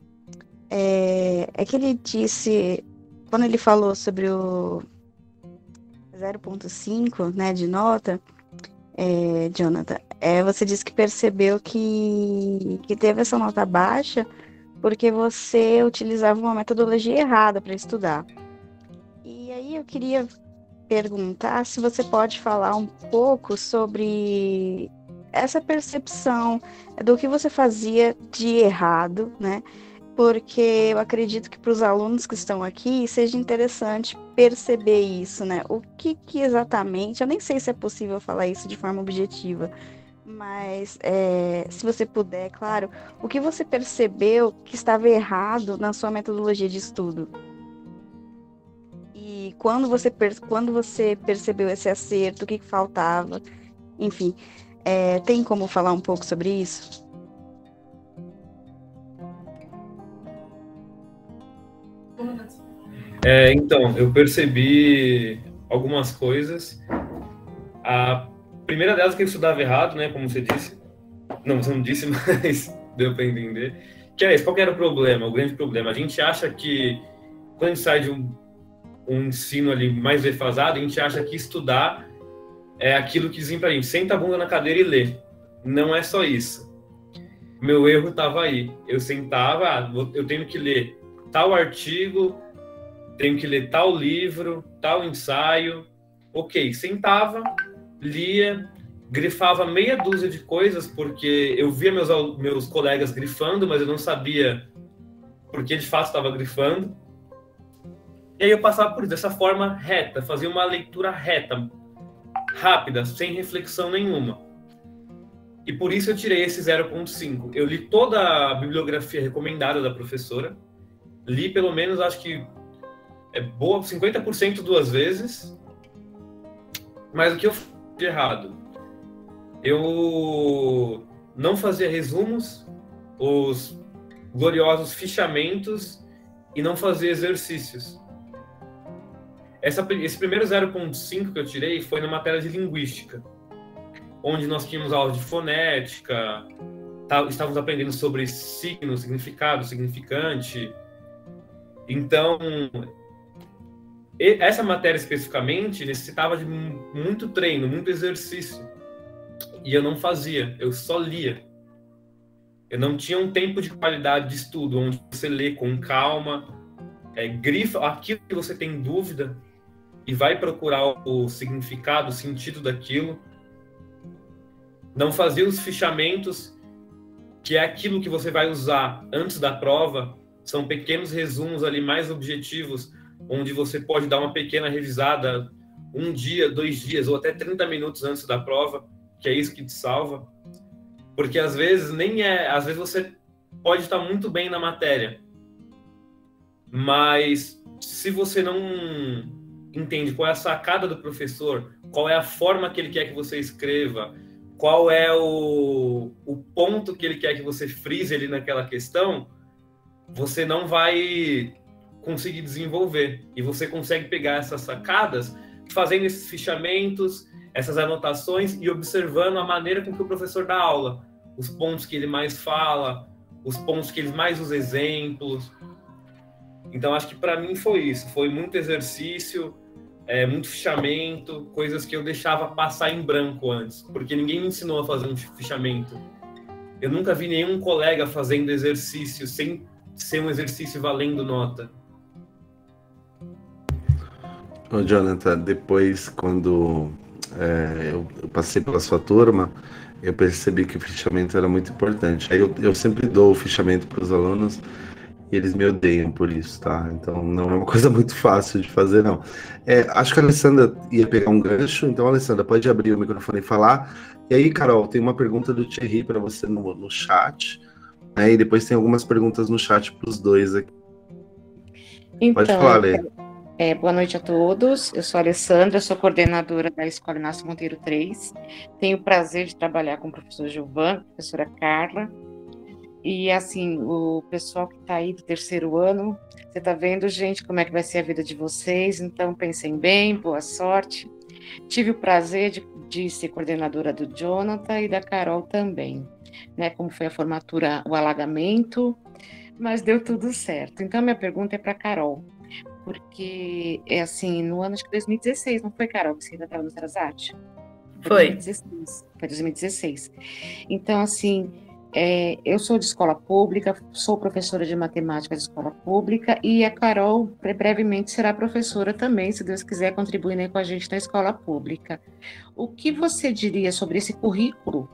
É, é que ele disse, quando ele falou sobre o 0.5 né, de nota, é, Jonathan, é, você disse que percebeu que, que teve essa nota baixa porque você utilizava uma metodologia errada para estudar. E aí eu queria perguntar se você pode falar um pouco sobre essa percepção do que você fazia de errado, né? Porque eu acredito que para os alunos que estão aqui seja interessante perceber isso, né? O que, que, exatamente, eu nem sei se é possível falar isso de forma objetiva, mas é, se você puder, claro, o que você percebeu que estava errado na sua metodologia de estudo? E quando você, quando você percebeu esse acerto, o que, que faltava? Enfim, é, tem como falar um pouco sobre isso? É, então, eu percebi algumas coisas. A primeira delas é que eu estudava errado, né? Como você disse. Não, você não disse, <laughs> mas deu para entender. Que é isso, qual era o problema? O grande problema. A gente acha que quando a gente sai de um, um ensino ali mais defasado, a gente acha que estudar é aquilo que dizem pra gente, senta a bunda na cadeira e lê. Não é só isso. Meu erro estava aí. Eu sentava, ah, eu tenho que ler tal artigo, tenho que ler tal livro, tal ensaio. Ok, sentava, lia, grifava meia dúzia de coisas, porque eu via meus, meus colegas grifando, mas eu não sabia porque de fato estava grifando. E aí eu passava por isso, dessa forma reta, fazia uma leitura reta, rápida, sem reflexão nenhuma. E por isso eu tirei esse 0.5. Eu li toda a bibliografia recomendada da professora. Li pelo menos, acho que é boa 50% duas vezes. Mas o que eu fiz errado? Eu não fazia resumos, os gloriosos fichamentos e não fazia exercícios. Essa, esse primeiro 0.5 que eu tirei foi na matéria de linguística onde nós tínhamos aula de fonética, tá, estávamos aprendendo sobre signo, significado, significante. Então, essa matéria especificamente necessitava de muito treino, muito exercício. E eu não fazia, eu só lia. Eu não tinha um tempo de qualidade de estudo, onde você lê com calma, é, grifa aquilo que você tem dúvida e vai procurar o significado, o sentido daquilo não fazia os fichamentos, que é aquilo que você vai usar antes da prova, são pequenos resumos ali mais objetivos, onde você pode dar uma pequena revisada um dia, dois dias ou até 30 minutos antes da prova, que é isso que te salva. Porque às vezes nem é, às vezes você pode estar muito bem na matéria, mas se você não entende qual é a sacada do professor, qual é a forma que ele quer que você escreva, qual é o, o ponto que ele quer que você frise ali naquela questão, você não vai conseguir desenvolver. E você consegue pegar essas sacadas fazendo esses fichamentos, essas anotações e observando a maneira com que o professor dá aula, os pontos que ele mais fala, os pontos que ele mais usa exemplos. Então acho que para mim foi isso, foi muito exercício, é, muito fichamento, coisas que eu deixava passar em branco antes, porque ninguém me ensinou a fazer um fichamento. Eu nunca vi nenhum colega fazendo exercício sem ser um exercício valendo nota. Ô, Jonathan, depois, quando é, eu, eu, passei pela sua turma, eu percebi que o fichamento era muito importante. Aí eu, eu sempre dou o fichamento para os alunos e eles me odeiam por isso, tá? Então não é uma <laughs> coisa muito fácil de fazer, não. É, acho que a Alessandra ia pegar um gancho, então, Alessandra, pode abrir o microfone e falar. E aí, Carol, tem uma pergunta do Thierry para você no, no chat, né? E depois tem algumas perguntas no chat para os dois aqui. Então, pode falar, Lê. É, boa noite a todos. Eu sou a Alessandra, sou coordenadora da Escola Inácio Monteiro 3. Tenho o prazer de trabalhar com o professor Gilvan, professora Carla, e assim, o pessoal que está aí do terceiro ano, você está vendo, gente, como é que vai ser a vida de vocês, então pensem bem, boa sorte. Tive o prazer de, de ser coordenadora do Jonathan e da Carol também, né? Como foi a formatura, o alagamento, mas deu tudo certo. Então, minha pergunta é para Carol, porque é assim, no ano de 2016, não foi, Carol, que você ainda estava no Sarasate? Foi. 2016, foi 2016. Então, assim, é, eu sou de escola pública, sou professora de matemática de escola pública e a Carol brevemente será professora também, se Deus quiser contribuir né, com a gente na escola pública. O que você diria sobre esse currículo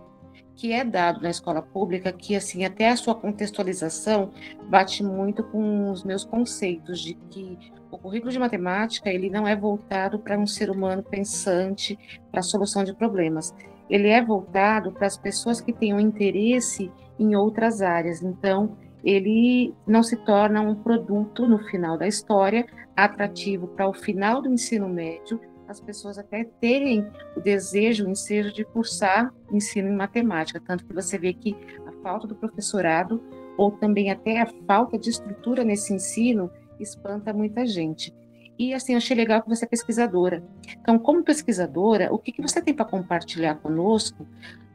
que é dado na escola pública, que assim até a sua contextualização bate muito com os meus conceitos de que o currículo de matemática ele não é voltado para um ser humano pensante para a solução de problemas ele é voltado para as pessoas que têm um interesse em outras áreas. Então, ele não se torna um produto no final da história atrativo para o final do ensino médio, as pessoas até terem o desejo, o ensejo de cursar ensino em matemática, tanto que você vê que a falta do professorado ou também até a falta de estrutura nesse ensino espanta muita gente. E assim, achei legal que você é pesquisadora. Então, como pesquisadora, o que, que você tem para compartilhar conosco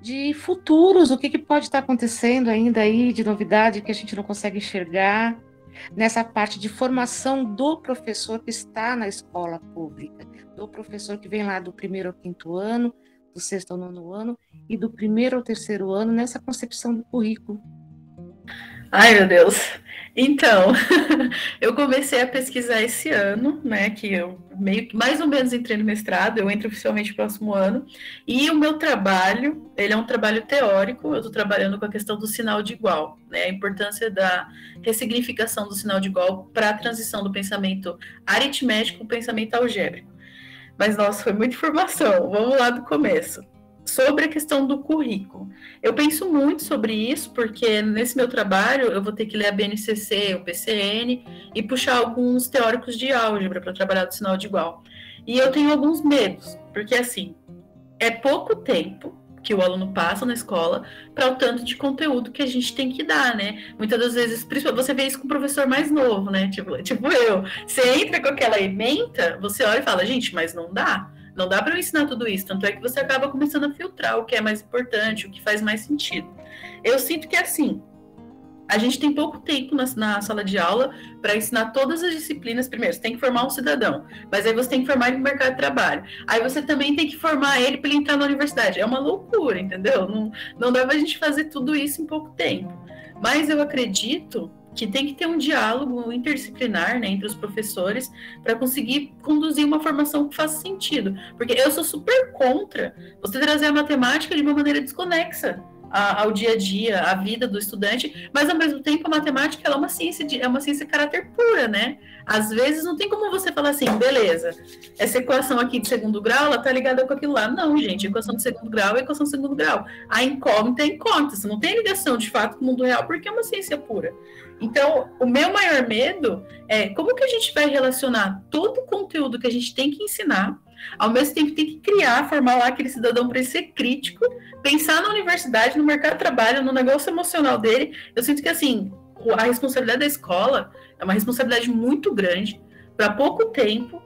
de futuros? O que, que pode estar acontecendo ainda aí de novidade que a gente não consegue enxergar nessa parte de formação do professor que está na escola pública, do professor que vem lá do primeiro ao quinto ano, do sexto ao nono ano e do primeiro ao terceiro ano nessa concepção do currículo. Ai, meu Deus. Então, <laughs> eu comecei a pesquisar esse ano, né? Que eu meio que mais ou menos entrei no mestrado, eu entro oficialmente no próximo ano. E o meu trabalho, ele é um trabalho teórico, eu estou trabalhando com a questão do sinal de igual, né? A importância da ressignificação do sinal de igual para a transição do pensamento aritmético para o pensamento algébrico. Mas, nossa, foi muita informação. Vamos lá do começo. Sobre a questão do currículo. Eu penso muito sobre isso, porque nesse meu trabalho eu vou ter que ler a BNCC, o PCN e puxar alguns teóricos de álgebra para trabalhar do sinal de igual. E eu tenho alguns medos, porque assim, é pouco tempo que o aluno passa na escola para o tanto de conteúdo que a gente tem que dar, né? Muitas das vezes, você vê isso com o professor mais novo, né? Tipo, tipo eu. Você entra com aquela ementa, você olha e fala, gente, mas não dá. Não dá para eu ensinar tudo isso. Tanto é que você acaba começando a filtrar o que é mais importante, o que faz mais sentido. Eu sinto que é assim. A gente tem pouco tempo na, na sala de aula para ensinar todas as disciplinas. Primeiro, você tem que formar um cidadão, mas aí você tem que formar ele no mercado de trabalho. Aí você também tem que formar ele para ele entrar na universidade. É uma loucura, entendeu? Não, não dá para a gente fazer tudo isso em pouco tempo. Mas eu acredito que tem que ter um diálogo interdisciplinar né, entre os professores para conseguir conduzir uma formação que faça sentido. Porque eu sou super contra você trazer a matemática de uma maneira desconexa ao dia a dia, à vida do estudante, mas ao mesmo tempo a matemática é uma ciência de, é uma ciência de caráter pura, né? Às vezes não tem como você falar assim, beleza, essa equação aqui de segundo grau, ela tá ligada com aquilo lá. Não, gente, equação de segundo grau é equação de segundo grau. A incógnita é incógnita, você não tem ligação de fato com o mundo real porque é uma ciência pura. Então, o meu maior medo é como que a gente vai relacionar todo o conteúdo que a gente tem que ensinar ao mesmo tempo, tem que criar, formar lá aquele cidadão para ele ser crítico, pensar na universidade, no mercado de trabalho, no negócio emocional dele. Eu sinto que, assim, a responsabilidade da escola é uma responsabilidade muito grande, para pouco tempo,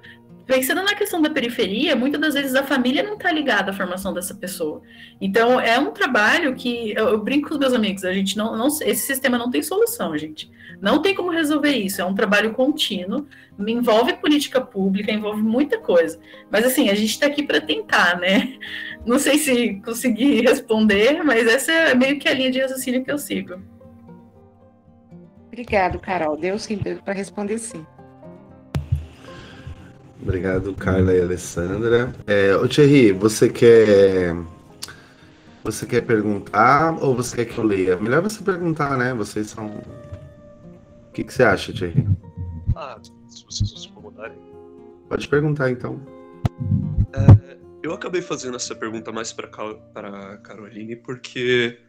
pensando na questão da periferia, muitas das vezes a família não está ligada à formação dessa pessoa. Então, é um trabalho que eu, eu, brinco com os meus amigos, a gente não, não, esse sistema não tem solução, gente. Não tem como resolver isso. É um trabalho contínuo, envolve política pública, envolve muita coisa. Mas assim, a gente está aqui para tentar, né? Não sei se consegui responder, mas essa é meio que a linha de raciocínio que eu sigo. Obrigado, Carol. Deu sim, deu para responder sim. Obrigado, Carla e Alessandra. É, ô Thierry, você quer. Você quer perguntar ou você quer que eu leia? Melhor você perguntar, né? Vocês são. O que, que você acha, Thierry? Ah, se vocês não se incomodarem. Pode perguntar, então. É, eu acabei fazendo essa pergunta mais para para Caroline porque.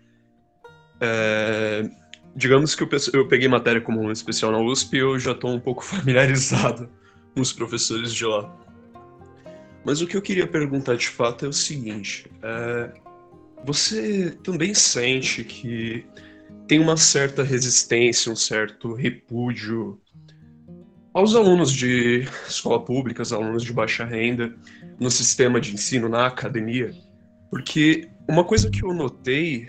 É, digamos que eu, eu peguei matéria como um especial na USP e eu já estou um pouco <laughs> familiarizado os professores de lá. Mas o que eu queria perguntar de fato é o seguinte: é, você também sente que tem uma certa resistência, um certo repúdio aos alunos de escola pública, aos alunos de baixa renda, no sistema de ensino, na academia? Porque uma coisa que eu notei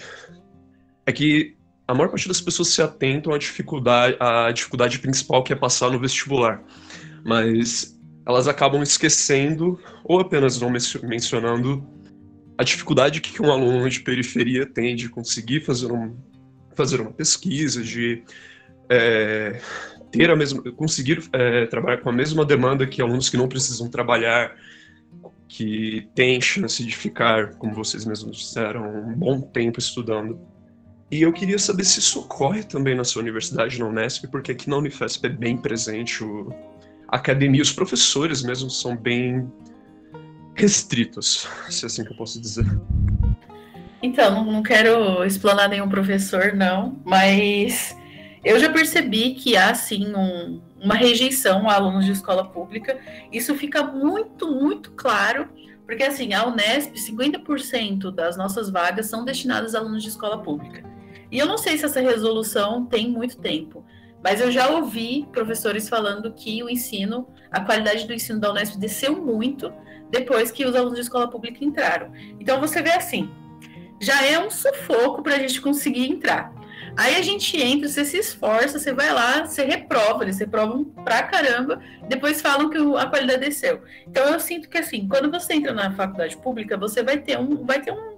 é que a maior parte das pessoas se atentam à dificuldade, à dificuldade principal que é passar no vestibular mas elas acabam esquecendo ou apenas não mencionando a dificuldade que um aluno de periferia tem de conseguir fazer, um, fazer uma pesquisa, de é, ter a mesma, conseguir é, trabalhar com a mesma demanda que alunos que não precisam trabalhar, que têm chance de ficar, como vocês mesmos disseram, um bom tempo estudando. E eu queria saber se isso ocorre também na sua universidade, na Unesp, porque aqui na Unifesp é bem presente o, academia, os professores mesmo são bem restritos, se é assim que eu posso dizer. Então, não quero explanar nenhum professor, não, mas eu já percebi que há, sim, um, uma rejeição a alunos de escola pública. Isso fica muito, muito claro, porque, assim, a Unesp, 50% das nossas vagas são destinadas a alunos de escola pública. E eu não sei se essa resolução tem muito tempo, mas eu já ouvi professores falando que o ensino, a qualidade do ensino da Unesp desceu muito depois que os alunos de escola pública entraram. Então você vê assim, já é um sufoco para a gente conseguir entrar. Aí a gente entra, você se esforça, você vai lá, você reprova, eles reprovam pra caramba, depois falam que a qualidade desceu. Então eu sinto que assim, quando você entra na faculdade pública, você vai ter um, vai ter um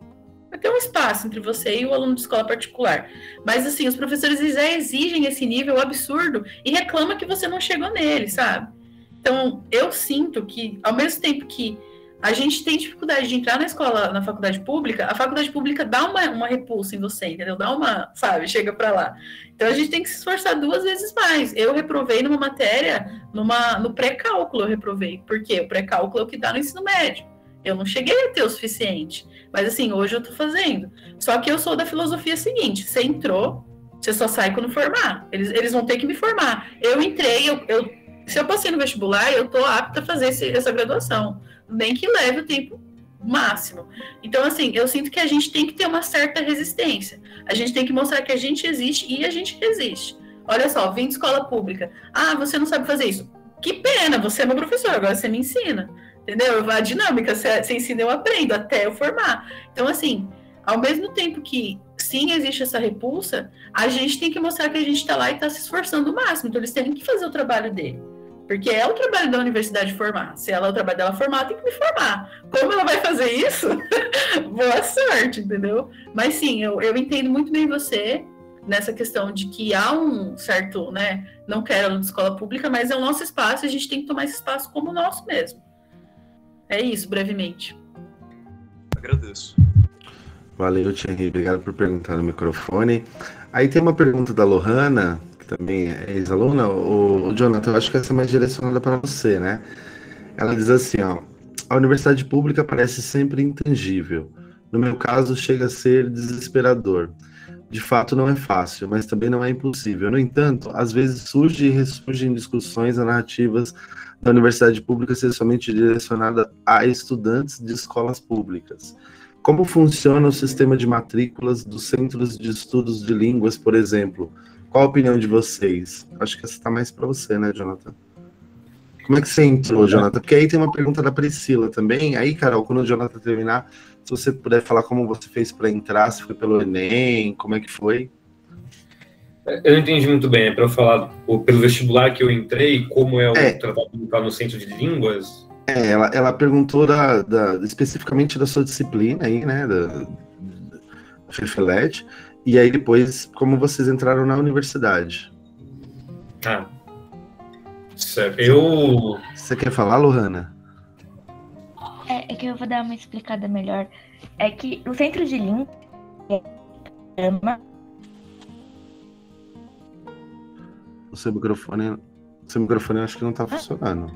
vai ter um espaço entre você e o aluno de escola particular. Mas, assim, os professores já exigem esse nível absurdo e reclamam que você não chegou nele, sabe? Então, eu sinto que, ao mesmo tempo que a gente tem dificuldade de entrar na escola, na faculdade pública, a faculdade pública dá uma, uma repulsa em você, entendeu? Dá uma, sabe, chega para lá. Então a gente tem que se esforçar duas vezes mais. Eu reprovei numa matéria, numa, no pré-cálculo eu reprovei. Por quê? O pré-cálculo é o que dá no ensino médio. Eu não cheguei a ter o suficiente. Mas assim, hoje eu tô fazendo. Só que eu sou da filosofia seguinte: você entrou, você só sai quando formar. Eles, eles vão ter que me formar. Eu entrei, eu, eu se eu passei no vestibular, eu tô apta a fazer esse, essa graduação. Nem que leve o tempo máximo. Então, assim, eu sinto que a gente tem que ter uma certa resistência. A gente tem que mostrar que a gente existe e a gente resiste. Olha só, vim de escola pública. Ah, você não sabe fazer isso. Que pena, você é meu professor, agora você me ensina. Entendeu? A dinâmica, você ensina, eu aprendo até eu formar. Então, assim, ao mesmo tempo que sim existe essa repulsa, a gente tem que mostrar que a gente está lá e está se esforçando o máximo. Então, eles têm que fazer o trabalho dele. Porque é o trabalho da universidade formar. Se ela é o trabalho dela formar, tem que me formar. Como ela vai fazer isso? <laughs> Boa sorte, entendeu? Mas sim, eu, eu entendo muito bem você nessa questão de que há um certo, né? Não quero aluno de escola pública, mas é o nosso espaço a gente tem que tomar esse espaço como nosso mesmo. É isso, brevemente. Agradeço. Valeu, Thierry. Obrigado por perguntar no microfone. Aí tem uma pergunta da Lohana, que também é ex-aluna. O, Jonathan, eu acho que essa é mais direcionada para você, né? Ela diz assim, ó. A universidade pública parece sempre intangível. No meu caso, chega a ser desesperador. De fato, não é fácil, mas também não é impossível. No entanto, às vezes surge e ressurge em discussões a narrativas da universidade pública ser somente direcionada a estudantes de escolas públicas. Como funciona o sistema de matrículas dos centros de estudos de línguas, por exemplo? Qual a opinião de vocês? Acho que essa está mais para você, né, Jonathan? Como é que você entrou, Jonathan? Porque aí tem uma pergunta da Priscila também. Aí, Carol, quando o Jonathan terminar, se você puder falar como você fez para entrar, se foi pelo Enem, como é que foi? Eu não entendi muito bem, é para eu falar pelo vestibular que eu entrei, como é o é. trabalho no centro de línguas? É, ela, ela perguntou da, da, especificamente da sua disciplina aí, né, da, da FEFELET, e aí depois como vocês entraram na universidade. Ah, certo. Eu... Você quer falar, Lohana? É, é que eu vou dar uma explicada melhor. É que o centro de língua é uma O seu microfone. O seu microfone acho que não tá funcionando.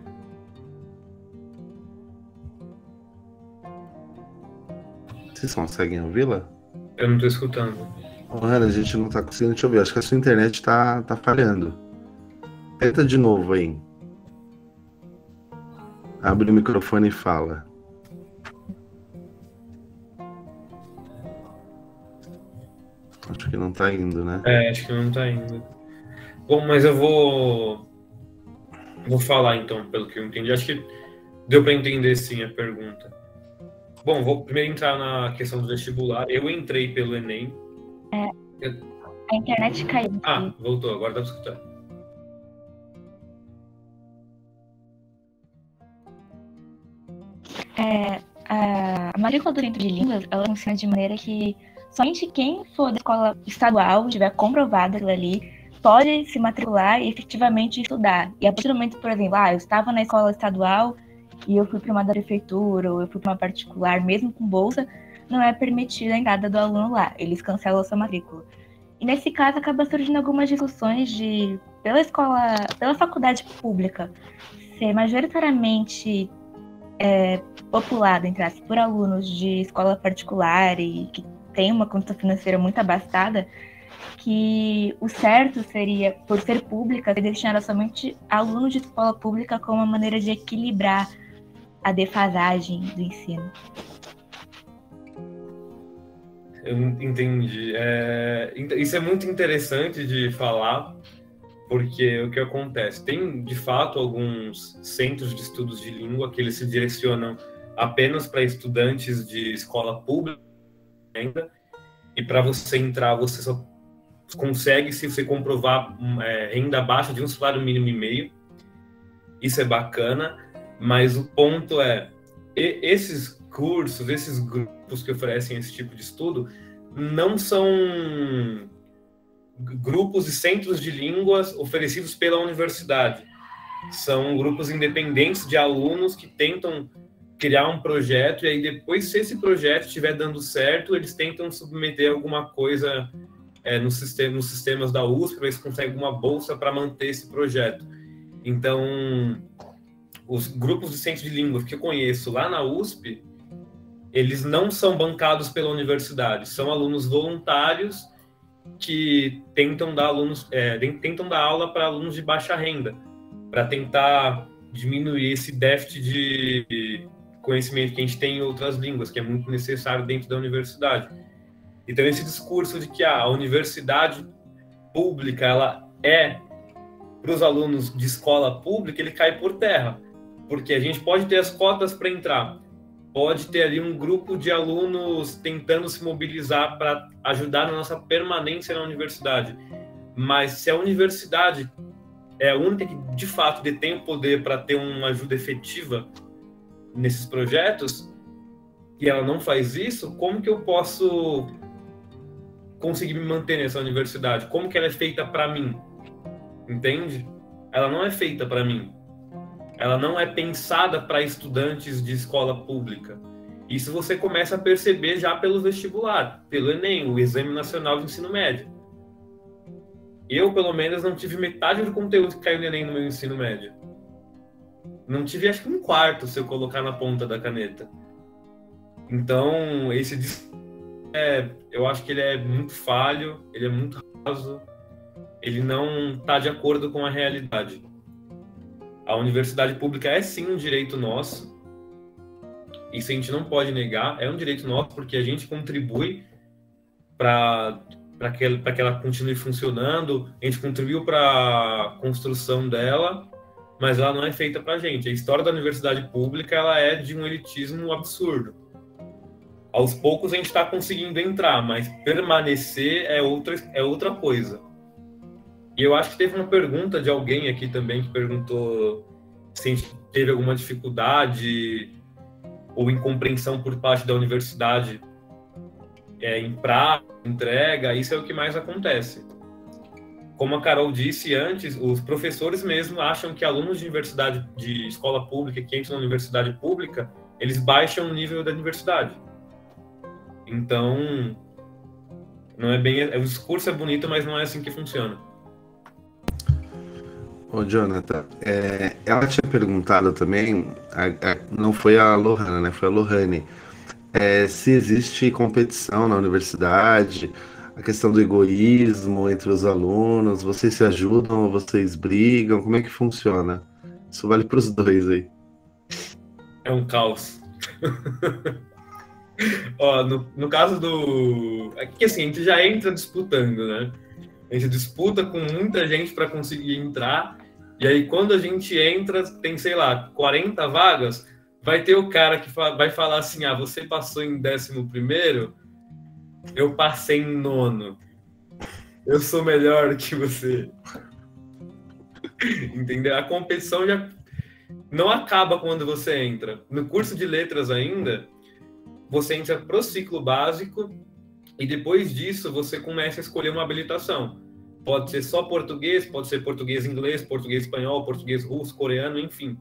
Vocês conseguem ouvi-la? Eu não tô escutando. Ana, a gente não tá conseguindo te ouvir. Acho que a sua internet tá, tá falhando. Tenta de novo aí. Abre o microfone e fala. Acho que não tá indo, né? É, acho que não tá indo. Bom, mas eu vou vou falar então, pelo que eu entendi. Acho que deu para entender sim a pergunta. Bom, vou primeiro entrar na questão do vestibular. Eu entrei pelo Enem. É, eu... A internet caiu. Ah, voltou, agora dá para escutar. É, a matrícula do Centro de Línguas, ela funciona de maneira que somente quem for da escola estadual tiver comprovado aquilo ali pode se matricular e efetivamente estudar. E a partir do momento, por exemplo, ah, eu estava na escola estadual e eu fui para uma da prefeitura ou eu fui para uma particular, mesmo com bolsa, não é permitida a entrada do aluno lá. Eles cancelam a sua matrícula. E nesse caso acaba surgindo algumas discussões de pela escola, pela faculdade pública ser majoritariamente é, populada, entre por alunos de escola particular e que tem uma conta financeira muito abastada, que o certo seria, por ser pública, ser destinada somente a alunos de escola pública como uma maneira de equilibrar a defasagem do ensino. Eu entendi. É, isso é muito interessante de falar, porque o que acontece? Tem, de fato, alguns centros de estudos de língua que eles se direcionam apenas para estudantes de escola pública ainda, e para você entrar, você só consegue se você comprovar é, renda abaixo de um salário mínimo e meio. Isso é bacana, mas o ponto é, esses cursos, esses grupos que oferecem esse tipo de estudo, não são grupos e centros de línguas oferecidos pela universidade. São grupos independentes de alunos que tentam criar um projeto e aí depois, se esse projeto estiver dando certo, eles tentam submeter alguma coisa é, no sistema, nos sistemas da USP, eles conseguem uma bolsa para manter esse projeto. Então, os grupos de centro de línguas que eu conheço lá na USP, eles não são bancados pela universidade, são alunos voluntários que tentam dar alunos, é, tentam dar aula para alunos de baixa renda, para tentar diminuir esse déficit de conhecimento que a gente tem em outras línguas, que é muito necessário dentro da universidade. Então esse discurso de que ah, a universidade pública ela é para os alunos de escola pública, ele cai por terra, porque a gente pode ter as cotas para entrar, pode ter ali um grupo de alunos tentando se mobilizar para ajudar na nossa permanência na universidade. Mas se a universidade é a única que de fato detém o poder para ter uma ajuda efetiva nesses projetos e ela não faz isso, como que eu posso conseguir me manter nessa universidade? Como que ela é feita para mim? Entende? Ela não é feita para mim ela não é pensada para estudantes de escola pública. Isso você começa a perceber já pelo vestibular, pelo Enem, o Exame Nacional de Ensino Médio. Eu, pelo menos, não tive metade do conteúdo que caiu no Enem no meu ensino médio. Não tive, acho que um quarto, se eu colocar na ponta da caneta. Então, esse é, eu acho que ele é muito falho, ele é muito raso, ele não está de acordo com a realidade. A universidade pública é sim um direito nosso. Isso a gente não pode negar. É um direito nosso porque a gente contribui para para que, que ela continue funcionando. A gente contribuiu para a construção dela, mas ela não é feita para a gente. A história da universidade pública ela é de um elitismo absurdo. Aos poucos a gente está conseguindo entrar, mas permanecer é outra, é outra coisa. E eu acho que teve uma pergunta de alguém aqui também que perguntou se teve alguma dificuldade ou incompreensão por parte da universidade é, em prazo, entrega, isso é o que mais acontece. Como a Carol disse antes, os professores mesmo acham que alunos de universidade, de escola pública, que entram na universidade pública, eles baixam o nível da universidade. Então, não é bem, o discurso é bonito, mas não é assim que funciona. Ô, Jonathan, é, ela tinha perguntado também, a, a, não foi a Lohana, né? Foi a Lohane, é, se existe competição na universidade, a questão do egoísmo entre os alunos, vocês se ajudam vocês brigam, como é que funciona? Isso vale para os dois aí. É um caos. <laughs> Ó, no, no caso do. É assim, a gente já entra disputando, né? A gente disputa com muita gente para conseguir entrar. E aí, quando a gente entra, tem, sei lá, 40 vagas, vai ter o cara que vai falar assim: ah, você passou em décimo primeiro, eu passei em nono. Eu sou melhor que você. <laughs> Entendeu? A competição já não acaba quando você entra. No curso de letras ainda, você entra pro ciclo básico e depois disso, você começa a escolher uma habilitação. Pode ser só português, pode ser português inglês, português espanhol, português russo, coreano, enfim.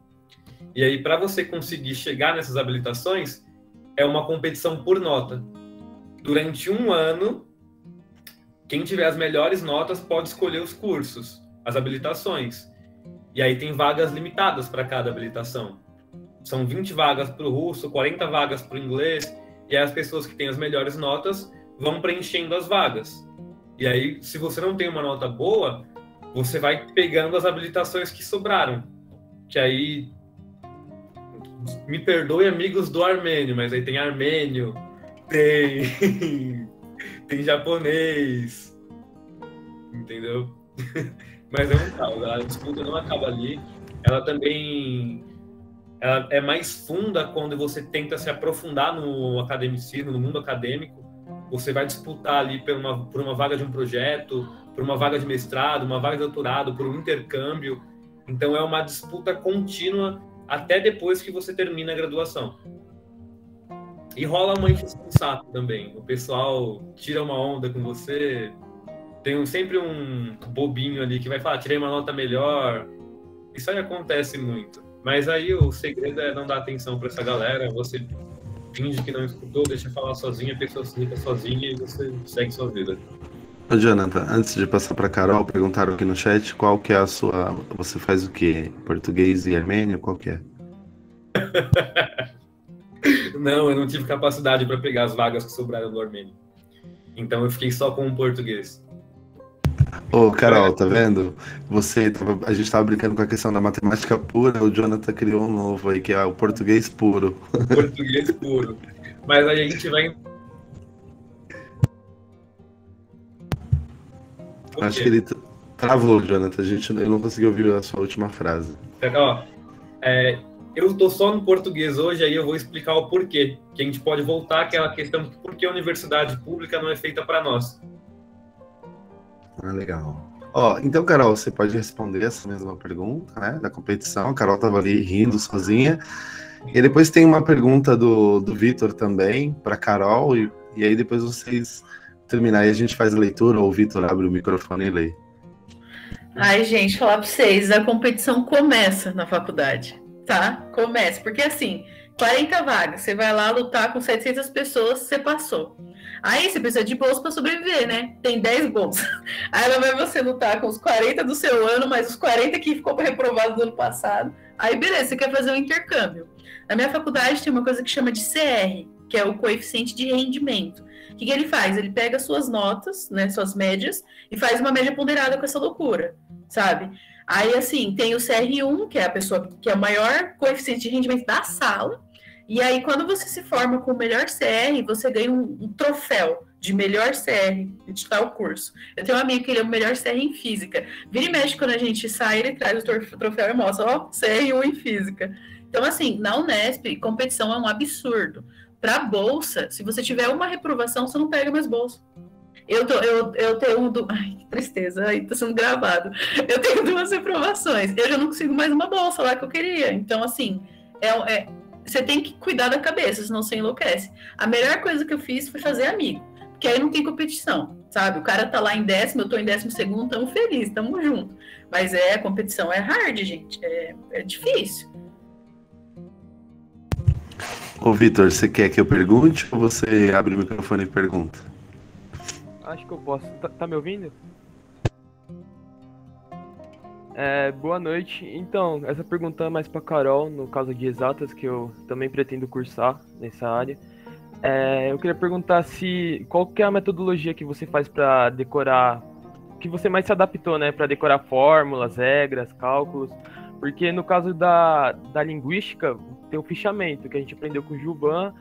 E aí, para você conseguir chegar nessas habilitações, é uma competição por nota. Durante um ano, quem tiver as melhores notas pode escolher os cursos, as habilitações. E aí tem vagas limitadas para cada habilitação. São 20 vagas para o russo, 40 vagas para o inglês, e aí as pessoas que têm as melhores notas vão preenchendo as vagas. E aí, se você não tem uma nota boa, você vai pegando as habilitações que sobraram. Que aí. Me perdoe, amigos do armênio, mas aí tem armênio, tem. <laughs> tem japonês. Entendeu? <laughs> mas é um caos. A disputa não acaba ali. Ela também ela é mais funda quando você tenta se aprofundar no academicismo, no mundo acadêmico você vai disputar ali por uma, por uma vaga de um projeto, por uma vaga de mestrado, uma vaga de doutorado, por um intercâmbio. Então é uma disputa contínua até depois que você termina a graduação. E rola uma saco também. O pessoal tira uma onda com você. Tem sempre um bobinho ali que vai falar, tirei uma nota melhor. Isso aí acontece muito. Mas aí o segredo é não dar atenção para essa galera. Você finge que não escutou, deixa falar sozinha, a pessoa se irrita sozinha e você segue sua vida. Ô, Jonathan, antes de passar para Carol, perguntaram aqui no chat qual que é a sua. Você faz o quê? Português e armênio? Qual que é? <laughs> Não, eu não tive capacidade para pegar as vagas que sobraram do Armênio. Então eu fiquei só com o português. Ô, Carol, tá vendo? Você, a gente tava brincando com a questão da matemática pura, o Jonathan criou um novo aí, que é o português puro. <laughs> Português puro. Mas a gente vai. Acho que ele travou, Jonathan. A gente, eu não consegui ouvir a sua última frase. Ó, é, eu estou só no português hoje, aí eu vou explicar o porquê. Que a gente pode voltar àquela questão de por que a universidade pública não é feita para nós. Ah, legal. Ó, então, Carol, você pode responder essa mesma pergunta, né, da competição. A Carol estava ali rindo sozinha. E depois tem uma pergunta do, do Vitor também, para Carol, e, e aí depois vocês terminarem, a gente faz a leitura, ou o Vitor abre o microfone e lê. Ai, gente, falar para vocês, a competição começa na faculdade tá? Comece, porque assim, 40 vagas, você vai lá lutar com 700 pessoas, você passou. Aí você precisa de bolsa para sobreviver, né? Tem 10 bolsas. <laughs> Aí lá vai você lutar com os 40 do seu ano, mais os 40 que ficou reprovado do ano passado. Aí beleza, você quer fazer um intercâmbio. Na minha faculdade tem uma coisa que chama de CR, que é o coeficiente de rendimento. O que, que ele faz? Ele pega suas notas, né, suas médias, e faz uma média ponderada com essa loucura, sabe? Aí, assim, tem o CR1, que é a pessoa que é o maior coeficiente de rendimento da sala. E aí, quando você se forma com o melhor CR, você ganha um, um troféu de melhor CR de tal curso. Eu tenho um amigo que ele é o melhor CR em física. Vira e mexe quando a gente sai, ele traz o troféu e mostra, ó, CR1 em física. Então, assim, na Unesp, competição é um absurdo. Para bolsa, se você tiver uma reprovação, você não pega mais bolsa. Eu, tô, eu, eu tenho. Du... Ai, que tristeza, aí tá sendo gravado. Eu tenho duas reprovações. Eu já não consigo mais uma bolsa lá que eu queria. Então, assim, é, é, você tem que cuidar da cabeça, senão você enlouquece. A melhor coisa que eu fiz foi fazer amigo. Porque aí não tem competição, sabe? O cara tá lá em décimo, eu tô em décimo segundo, tamo feliz, tamo junto. Mas é, a competição é hard, gente. É, é difícil. Ô, Vitor, você quer que eu pergunte ou você abre o microfone e pergunta? Acho que eu posso. Tá, tá me ouvindo? É, boa noite. Então, essa pergunta é mais para Carol, no caso de exatas, que eu também pretendo cursar nessa área. É, eu queria perguntar se qual que é a metodologia que você faz para decorar, que você mais se adaptou, né, para decorar fórmulas, regras, cálculos, porque no caso da, da linguística tem o fichamento que a gente aprendeu com o Gilvan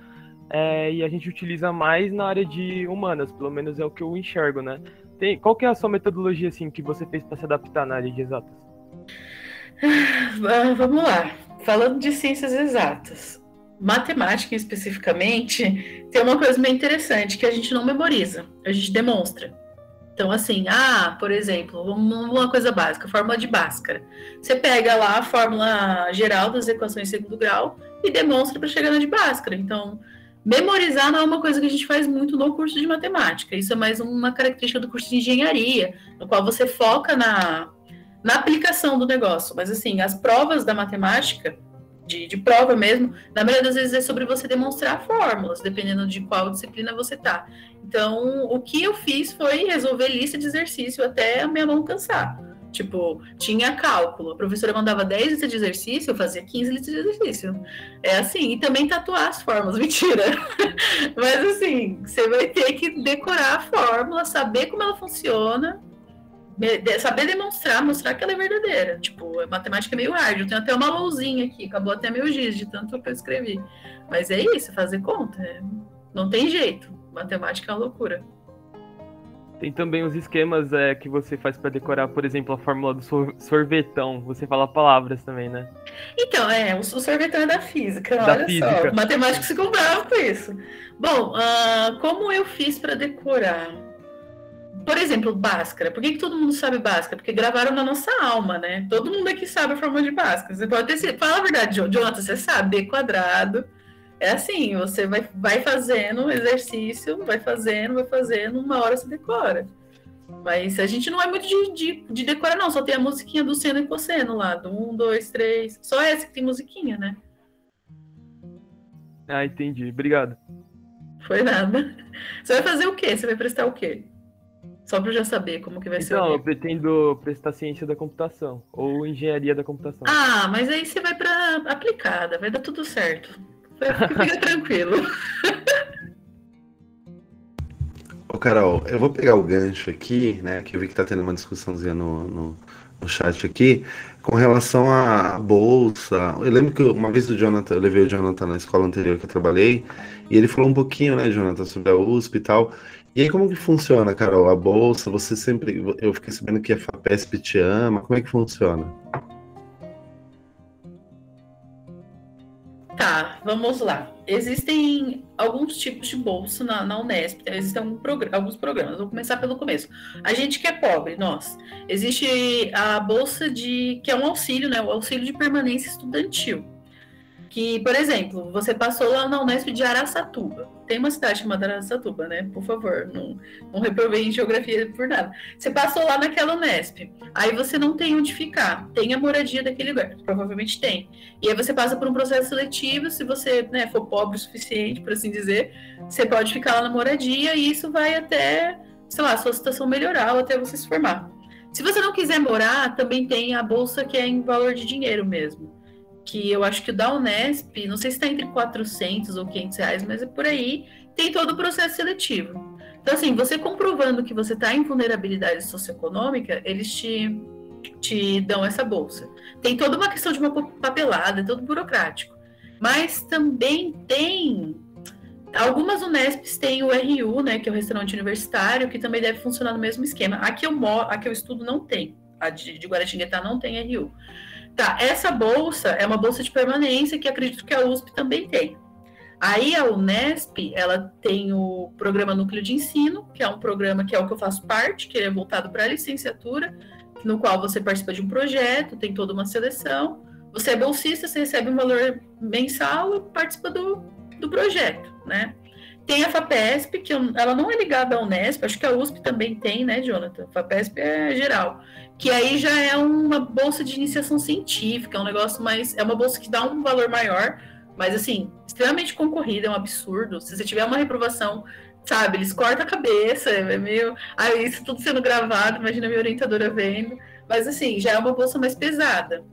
é, e a gente utiliza mais na área de humanas, pelo menos é o que eu enxergo, né? Tem, qual que é a sua metodologia assim que você fez para se adaptar na área de exatas? Ah, vamos lá. Falando de ciências exatas, matemática especificamente, tem uma coisa meio interessante que a gente não memoriza, a gente demonstra. Então, assim, ah, por exemplo, uma coisa básica, fórmula de Bhaskara. Você pega lá a fórmula geral das equações de segundo grau e demonstra para chegar na de Bhaskara. Então, Memorizar não é uma coisa que a gente faz muito no curso de matemática. Isso é mais uma característica do curso de engenharia, no qual você foca na, na aplicação do negócio. Mas, assim, as provas da matemática, de, de, prova mesmo, na maioria das vezes é sobre você demonstrar fórmulas, dependendo de qual disciplina você tá. Então, o que eu fiz foi resolver lista de exercício até a minha mão cansar. Tipo, tinha cálculo. A professora mandava 10 listas de exercício, eu fazia 15 listas de exercício. É assim, e também tatuar as fórmulas, <laughs> mentira. Mas assim, você vai ter que decorar a fórmula, saber como ela funciona, saber demonstrar, mostrar que ela é verdadeira. Tipo, a matemática é meio hard. Eu tenho até uma lousinha aqui, acabou até meu giz de tanto que eu escrevi. Mas é isso, fazer conta. É... Não tem jeito. Matemática é uma loucura. Tem também os esquemas é, que você faz para decorar, por exemplo, a fórmula do sorvetão. Você fala palavras também, né? Então, é, o sorvetão é da física, da olha física. só. O matemático se comprava com isso. Bom, uh, como eu fiz para decorar? Por exemplo, Bhaskara. Por que, que, todo mundo sabe Bhaskara? Porque gravaram na nossa alma, né? Todo mundo aqui sabe a fórmula de Bhaskara. Você pode ter... Fala a verdade, Jonathan, você sabe, B quadrado é assim, você vai, vai fazendo exercício, vai fazendo, vai fazendo, uma hora você decora. Mas a gente não é muito de, de, de decorar, não. Só tem a musiquinha do seno e cosseno lá, do um, dois, três. Só essa que tem musiquinha, né? Ah, entendi. Obrigado. Foi nada. Você vai fazer o quê? Você vai prestar o quê? Só para eu já saber como que vai então, ser. Então, eu pretendo prestar ciência da computação ou engenharia da computação. Ah, mas aí você vai para aplicada, vai dar tudo certo Fica <laughs> tranquilo. Ô, Carol, eu vou pegar o gancho aqui, né? Que eu vi que tá tendo uma discussãozinha no, no, no chat aqui, com relação à bolsa. Eu lembro que uma vez o Jonathan, eu levei o Jonathan na escola anterior que eu trabalhei, e ele falou um pouquinho, né, Jonathan, sobre a USP e tal. E aí, como que funciona, Carol? A bolsa, você sempre. Eu fiquei sabendo que a FAPESP te ama. Como é que funciona? Tá, vamos lá. Existem alguns tipos de bolsa na, na Unesp, então existem algum alguns programas. Vou começar pelo começo. A gente que é pobre, nós. Existe a bolsa de. que é um auxílio, né? O auxílio de permanência estudantil que, por exemplo, você passou lá na Unesp de Araçatuba. Tem uma cidade chamada Araçatuba, né? Por favor, não, não reprovei em geografia por nada. Você passou lá naquela Unesp. Aí você não tem onde ficar. Tem a moradia daquele lugar. Provavelmente tem. E aí você passa por um processo seletivo. Se você né, for pobre o suficiente, por assim dizer, você pode ficar lá na moradia e isso vai até, sei lá, sua situação melhorar ou até você se formar. Se você não quiser morar, também tem a bolsa que é em valor de dinheiro mesmo que eu acho que o da Unesp, não sei se está entre 400 ou 500 reais, mas é por aí, tem todo o processo seletivo. Então, assim, você comprovando que você está em vulnerabilidade socioeconômica, eles te, te dão essa bolsa. Tem toda uma questão de uma papelada, é todo burocrático. Mas também tem. Algumas Unesps têm o RU, né, que é o restaurante universitário, que também deve funcionar no mesmo esquema. Aqui eu, moro, aqui eu estudo não tem. A de, de Guaratinguetá não tem RU. Tá, essa bolsa é uma bolsa de permanência que acredito que a USP também tem. Aí a Unesp, ela tem o programa Núcleo de Ensino, que é um programa que é o que eu faço parte, que é voltado para a licenciatura, no qual você participa de um projeto, tem toda uma seleção. Você é bolsista, você recebe um valor mensal e participa do, do projeto, né? Tem a FAPESP, que ela não é ligada à Unesp, acho que a USP também tem, né, Jonathan? A FAPESP é geral que aí já é uma bolsa de iniciação científica, é um negócio mais. É uma bolsa que dá um valor maior, mas assim, extremamente concorrida, é um absurdo. Se você tiver uma reprovação, sabe, eles cortam a cabeça, é meio. Aí isso tudo sendo gravado, imagina a minha orientadora vendo. Mas assim, já é uma bolsa mais pesada.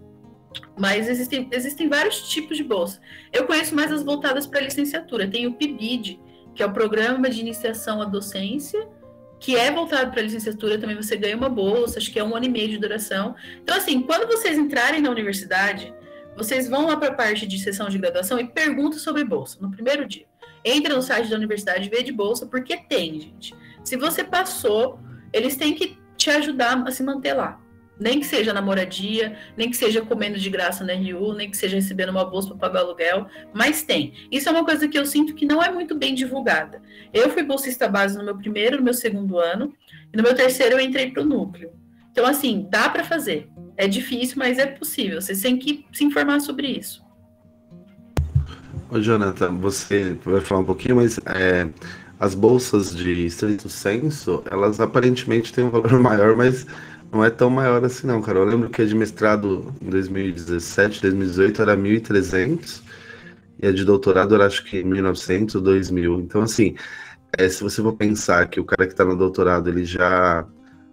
Mas existem, existem vários tipos de bolsa. Eu conheço mais as voltadas para licenciatura. Tem o PIBID, que é o Programa de Iniciação à Docência que é voltado para licenciatura, também você ganha uma bolsa, acho que é um ano e meio de duração. Então, assim, quando vocês entrarem na universidade, vocês vão lá para a parte de sessão de graduação e perguntam sobre bolsa no primeiro dia. Entra no site da universidade, vê de bolsa, porque tem, gente. Se você passou, eles têm que te ajudar a se manter lá. Nem que seja na moradia, nem que seja comendo de graça na RU, nem que seja recebendo uma bolsa para pagar aluguel, mas tem. Isso é uma coisa que eu sinto que não é muito bem divulgada. Eu fui bolsista base no meu primeiro, no meu segundo ano, e no meu terceiro eu entrei para o núcleo. Então, assim, dá para fazer. É difícil, mas é possível. Você tem que se informar sobre isso. Ô, Jonathan, você vai falar um pouquinho, mas é, as bolsas de estrito senso, elas aparentemente têm um valor <laughs> maior, mas não é tão maior assim não, cara. Eu lembro que a de mestrado em 2017, 2018 era 1.300 e a de doutorado era acho que 1.900 ou 2.000. Então, assim, é, se você for pensar que o cara que está no doutorado ele já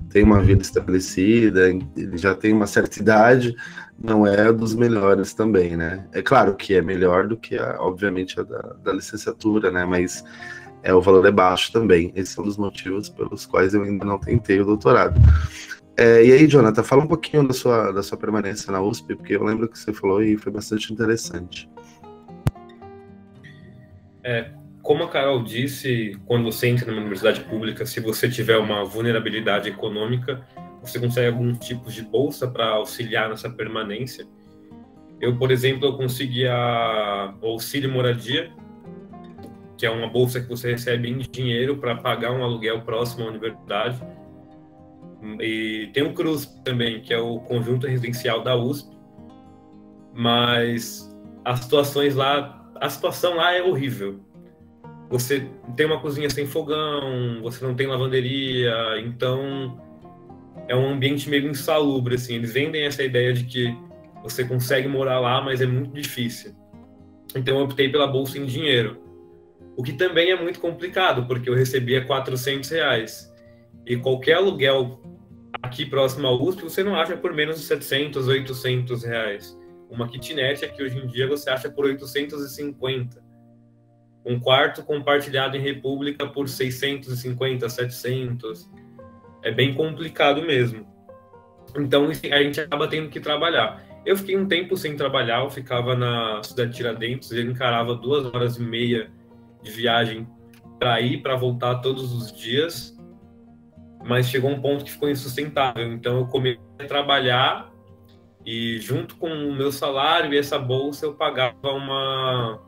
tem uma vida estabelecida, ele já tem uma certa idade, não é dos melhores também, né? É claro que é melhor do que, a, obviamente, a da, da licenciatura, né? Mas é, o valor é baixo também. Esse é um dos motivos pelos quais eu ainda não tentei o doutorado. É, e aí, Jonathan, fala um pouquinho da sua, da sua permanência na USP, porque eu lembro que você falou e foi bastante interessante. É, como a Carol disse, quando você entra numa universidade pública, se você tiver uma vulnerabilidade econômica, você consegue alguns tipos de bolsa para auxiliar nessa permanência. Eu, por exemplo, eu consegui a, auxílio moradia, que é uma bolsa que você recebe em dinheiro para pagar um aluguel próximo à universidade e tem o Cruz também, que é o conjunto residencial da USP. Mas as situações lá, a situação lá é horrível. Você tem uma cozinha sem fogão, você não tem lavanderia, então é um ambiente meio insalubre assim. Eles vendem essa ideia de que você consegue morar lá, mas é muito difícil. Então eu optei pela bolsa em dinheiro. O que também é muito complicado, porque eu recebia 400 reais. E qualquer aluguel aqui próximo ao USP, você não acha por menos de 700, 800 reais. uma kitnet aqui hoje em dia você acha por 850. Um quarto compartilhado em república por 650, 700. É bem complicado mesmo. Então a gente acaba tendo que trabalhar. Eu fiquei um tempo sem trabalhar, eu ficava na cidade de Tiradentes, eu encarava duas horas e meia de viagem para ir, para voltar todos os dias, mas chegou um ponto que ficou insustentável. Então eu comecei a trabalhar e junto com o meu salário e essa bolsa eu pagava uma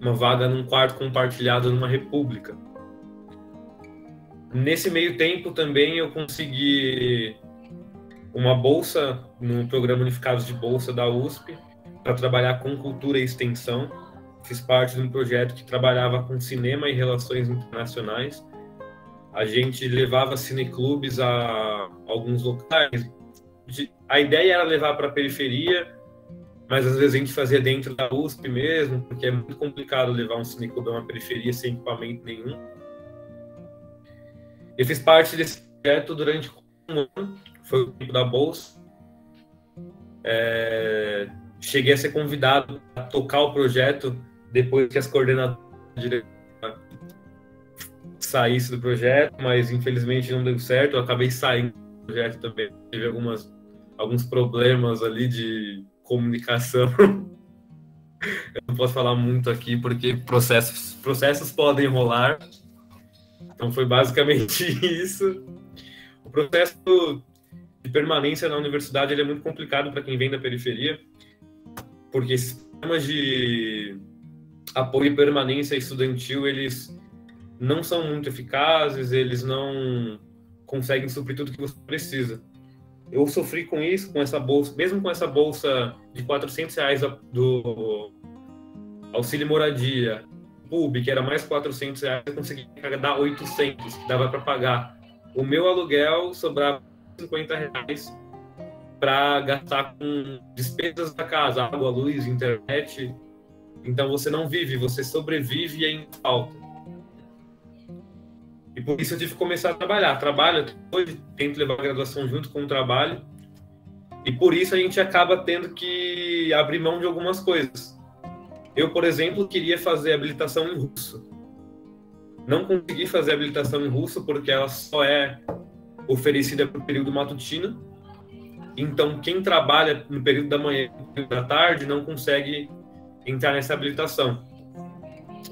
uma vaga num quarto compartilhado numa república. Nesse meio tempo também eu consegui uma bolsa no programa Unificados de Bolsa da USP para trabalhar com cultura e extensão. Fiz parte de um projeto que trabalhava com cinema e relações internacionais. A gente levava cineclubes a alguns locais. A ideia era levar para a periferia, mas às vezes a gente fazia dentro da USP mesmo, porque é muito complicado levar um cineclube a uma periferia sem equipamento nenhum. Eu fiz parte desse projeto durante um ano foi o tempo da bolsa. É, cheguei a ser convidado a tocar o projeto depois que as coordenadoras saísse do projeto, mas infelizmente não deu certo. Eu acabei saindo do projeto também. Tive algumas, alguns problemas ali de comunicação. <laughs> Eu não posso falar muito aqui porque processos, processos podem rolar. Então foi basicamente <laughs> isso. O processo de permanência na universidade é muito complicado para quem vem da periferia, porque sistemas de apoio e permanência estudantil eles não são muito eficazes, eles não conseguem suprir tudo que você precisa. Eu sofri com isso, com essa bolsa, mesmo com essa bolsa de 400 reais do auxílio moradia, PUB, que era mais 400 reais, eu consegui dar 800, que dava para pagar o meu aluguel, sobrava 50 reais para gastar com despesas da casa, água, luz, internet. Então você não vive, você sobrevive em falta. E por isso eu tive que começar a trabalhar. Trabalho hoje, tento levar a graduação junto com o trabalho. E por isso a gente acaba tendo que abrir mão de algumas coisas. Eu, por exemplo, queria fazer habilitação em russo. Não consegui fazer habilitação em russo porque ela só é oferecida para o período matutino. Então, quem trabalha no período da manhã e da tarde não consegue entrar nessa habilitação.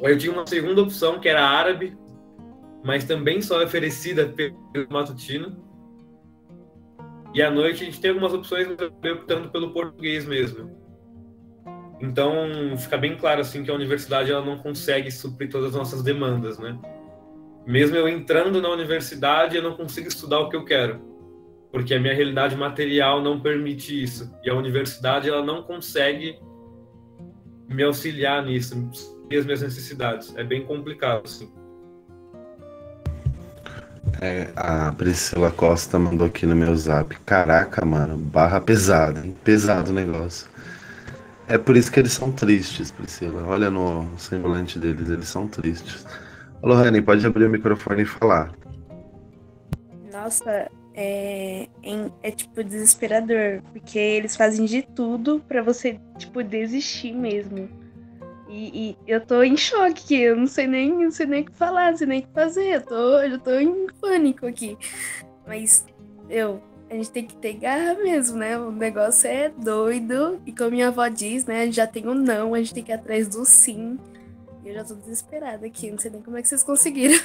Eu tinha uma segunda opção, que era árabe, mas também só é oferecida pelo matutino. E à noite a gente tem algumas opções, optando pelo português mesmo. Então, fica bem claro assim que a universidade ela não consegue suprir todas as nossas demandas, né? mesmo eu entrando na universidade, eu não consigo estudar o que eu quero, porque a minha realidade material não permite isso. E a universidade ela não consegue me auxiliar nisso, as minhas necessidades. É bem complicado, assim. É, a Priscila Costa mandou aqui no meu zap. Caraca, mano, barra pesada, hein? Pesado o negócio. É por isso que eles são tristes, Priscila. Olha no semblante deles, eles são tristes. Alô, Rani, pode abrir o microfone e falar. Nossa, é, é, é, tipo desesperador, porque eles fazem de tudo para você, tipo, desistir mesmo. E, e, eu tô em choque, eu não sei nem, não sei nem o que falar, não sei nem o que fazer, eu tô, eu tô em pânico aqui. Mas eu, a gente tem que ter garra mesmo, né? O negócio é doido, e como minha avó diz, né, a gente já tem o um não, a gente tem que ir atrás do sim. Eu já tô desesperada aqui, não sei nem como é que vocês conseguiram.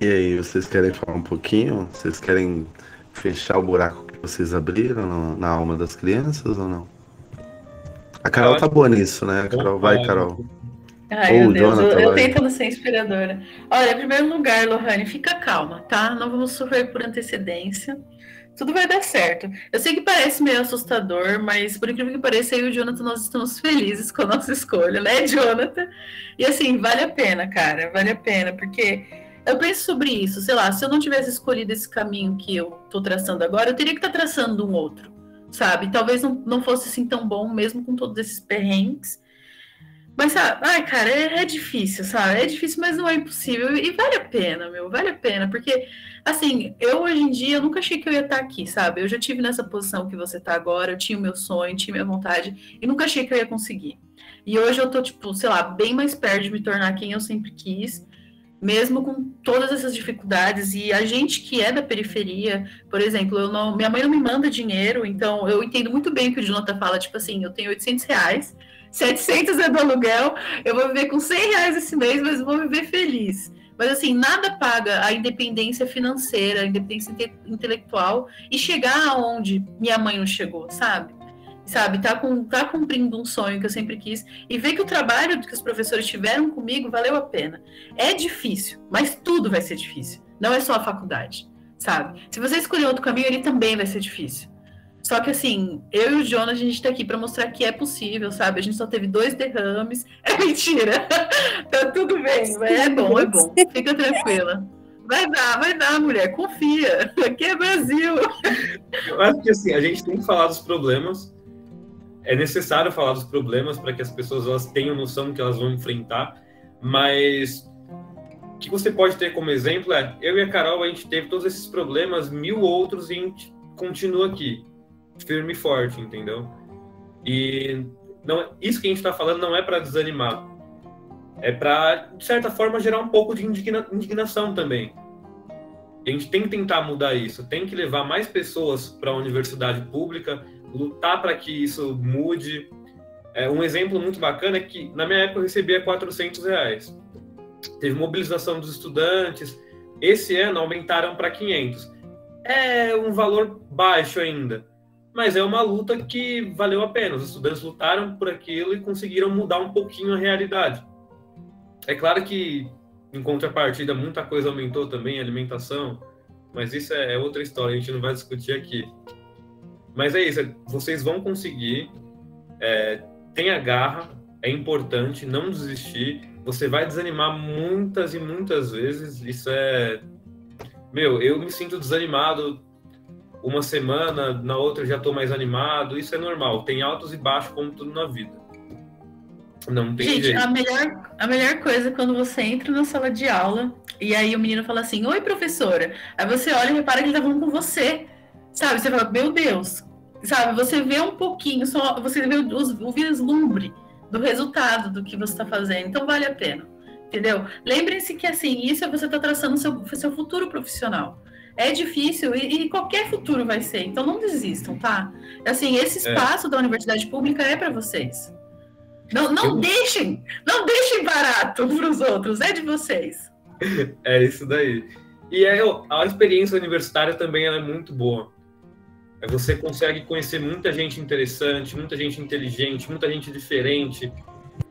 E aí, vocês querem falar um pouquinho? Vocês querem fechar o buraco vocês abriram no, na alma das crianças ou não? A Carol tá boa nisso, né? A Carol, vai, Carol. Ai, meu Deus, Jonathan, eu, eu tentando ser inspiradora. Olha, em primeiro lugar, Lohane, fica calma, tá? Não vamos sofrer por antecedência tudo vai dar certo. Eu sei que parece meio assustador, mas por incrível que pareça, eu e o Jonathan nós estamos felizes com a nossa escolha, né, Jonathan? E assim, vale a pena, cara, vale a pena, porque eu penso sobre isso, sei lá, se eu não tivesse escolhido esse caminho que eu tô traçando agora, eu teria que estar tá traçando um outro, sabe? Talvez não, não fosse assim tão bom, mesmo com todos esses perrengues. Mas, sabe, ai, cara, é, é, difícil, sabe? É difícil, mas não é impossível. E vale a pena, meu, vale a pena. Porque, assim, eu hoje em dia, eu nunca achei que eu ia estar aqui, sabe? Eu já tive nessa posição que você está agora, eu tinha o meu sonho, tinha minha vontade, e nunca achei que eu ia conseguir. E hoje eu tô, tipo, sei lá, bem mais perto de me tornar quem eu sempre quis, mesmo com todas essas dificuldades. E a gente que é da periferia, por exemplo, eu não, minha mãe não me manda dinheiro, então eu entendo muito bem o que o Jonathan fala, tipo assim, eu tenho 800 reais 700 é do aluguel, eu vou viver com 100 reais esse mês, mas vou viver feliz. Mas assim, nada paga a independência financeira, a independência inte intelectual e chegar aonde minha mãe não chegou, sabe? Sabe, tá, com, tá cumprindo um sonho que eu sempre quis e ver que o trabalho que os professores tiveram comigo valeu a pena. É difícil, mas tudo vai ser difícil. Não é só a faculdade, sabe? Se você escolher outro caminho, ele também vai ser difícil. Só que assim, eu e o Jonas, a gente tá aqui para mostrar que é possível, sabe? A gente só teve dois derrames. <laughs> É mentira. <laughs> tá tudo bem, mas é bom, é bom. Fica tranquila. Vai dar, vai dar, mulher. Confia. <laughs> Aqui é Brasil. Eu acho que assim, a gente tem que falar dos problemas. É necessário falar dos problemas para que as pessoas elas tenham noção que elas vão enfrentar. Mas o que você pode ter como exemplo é: eu e a Carol, a gente teve todos esses problemas, mil outros, e a gente continua aqui firme e forte, entendeu? E não, isso que a gente está falando não é para desanimar, é para, de certa forma, gerar um pouco de indigna, indignação também. E a gente tem que tentar mudar isso, tem que levar mais pessoas para a universidade pública, lutar para que isso mude. É, um exemplo muito bacana é que, na minha época, eu recebia 400 reais. Teve mobilização dos estudantes, esse ano aumentaram para 500. É um valor baixo ainda, mas é uma luta que valeu a pena. Os estudantes lutaram por aquilo e conseguiram mudar um pouquinho a realidade. É claro que, em contrapartida, muita coisa aumentou também, alimentação, mas isso é, é outra história, a gente não vai discutir aqui. Mas é isso, vocês vão conseguir, é, tenha garra, é importante, não desistir. Você vai desanimar muitas e muitas vezes, isso é. Meu, eu me sinto desanimado uma semana, na outra já estou mais animado. Isso é normal. Tem altos e baixos, como tudo na vida. Não tem Gente, jeito. A melhor, a melhor coisa é quando você entra na sala de aula e aí o menino fala assim: Oi, professora. Aí você olha e repara que ele tá falando com você. Sabe? Você fala: Meu Deus. Sabe? Você vê um pouquinho, só você vê o, o vislumbre do resultado do que você está fazendo. Então vale a pena. Entendeu? Lembrem-se que assim, isso é você está traçando seu, seu futuro profissional é difícil e, e, qualquer futuro vai ser. Então não desistam, tá? Assim, esse é. espaço é. da universidade pública é para vocês. Não, não Eu... deixem, não deixem barato para os outros, é de vocês. <laughs> É isso daí. E é, a experiência universitária também é muito boa. É, você consegue conhecer muita gente interessante, muita gente inteligente, muita gente diferente.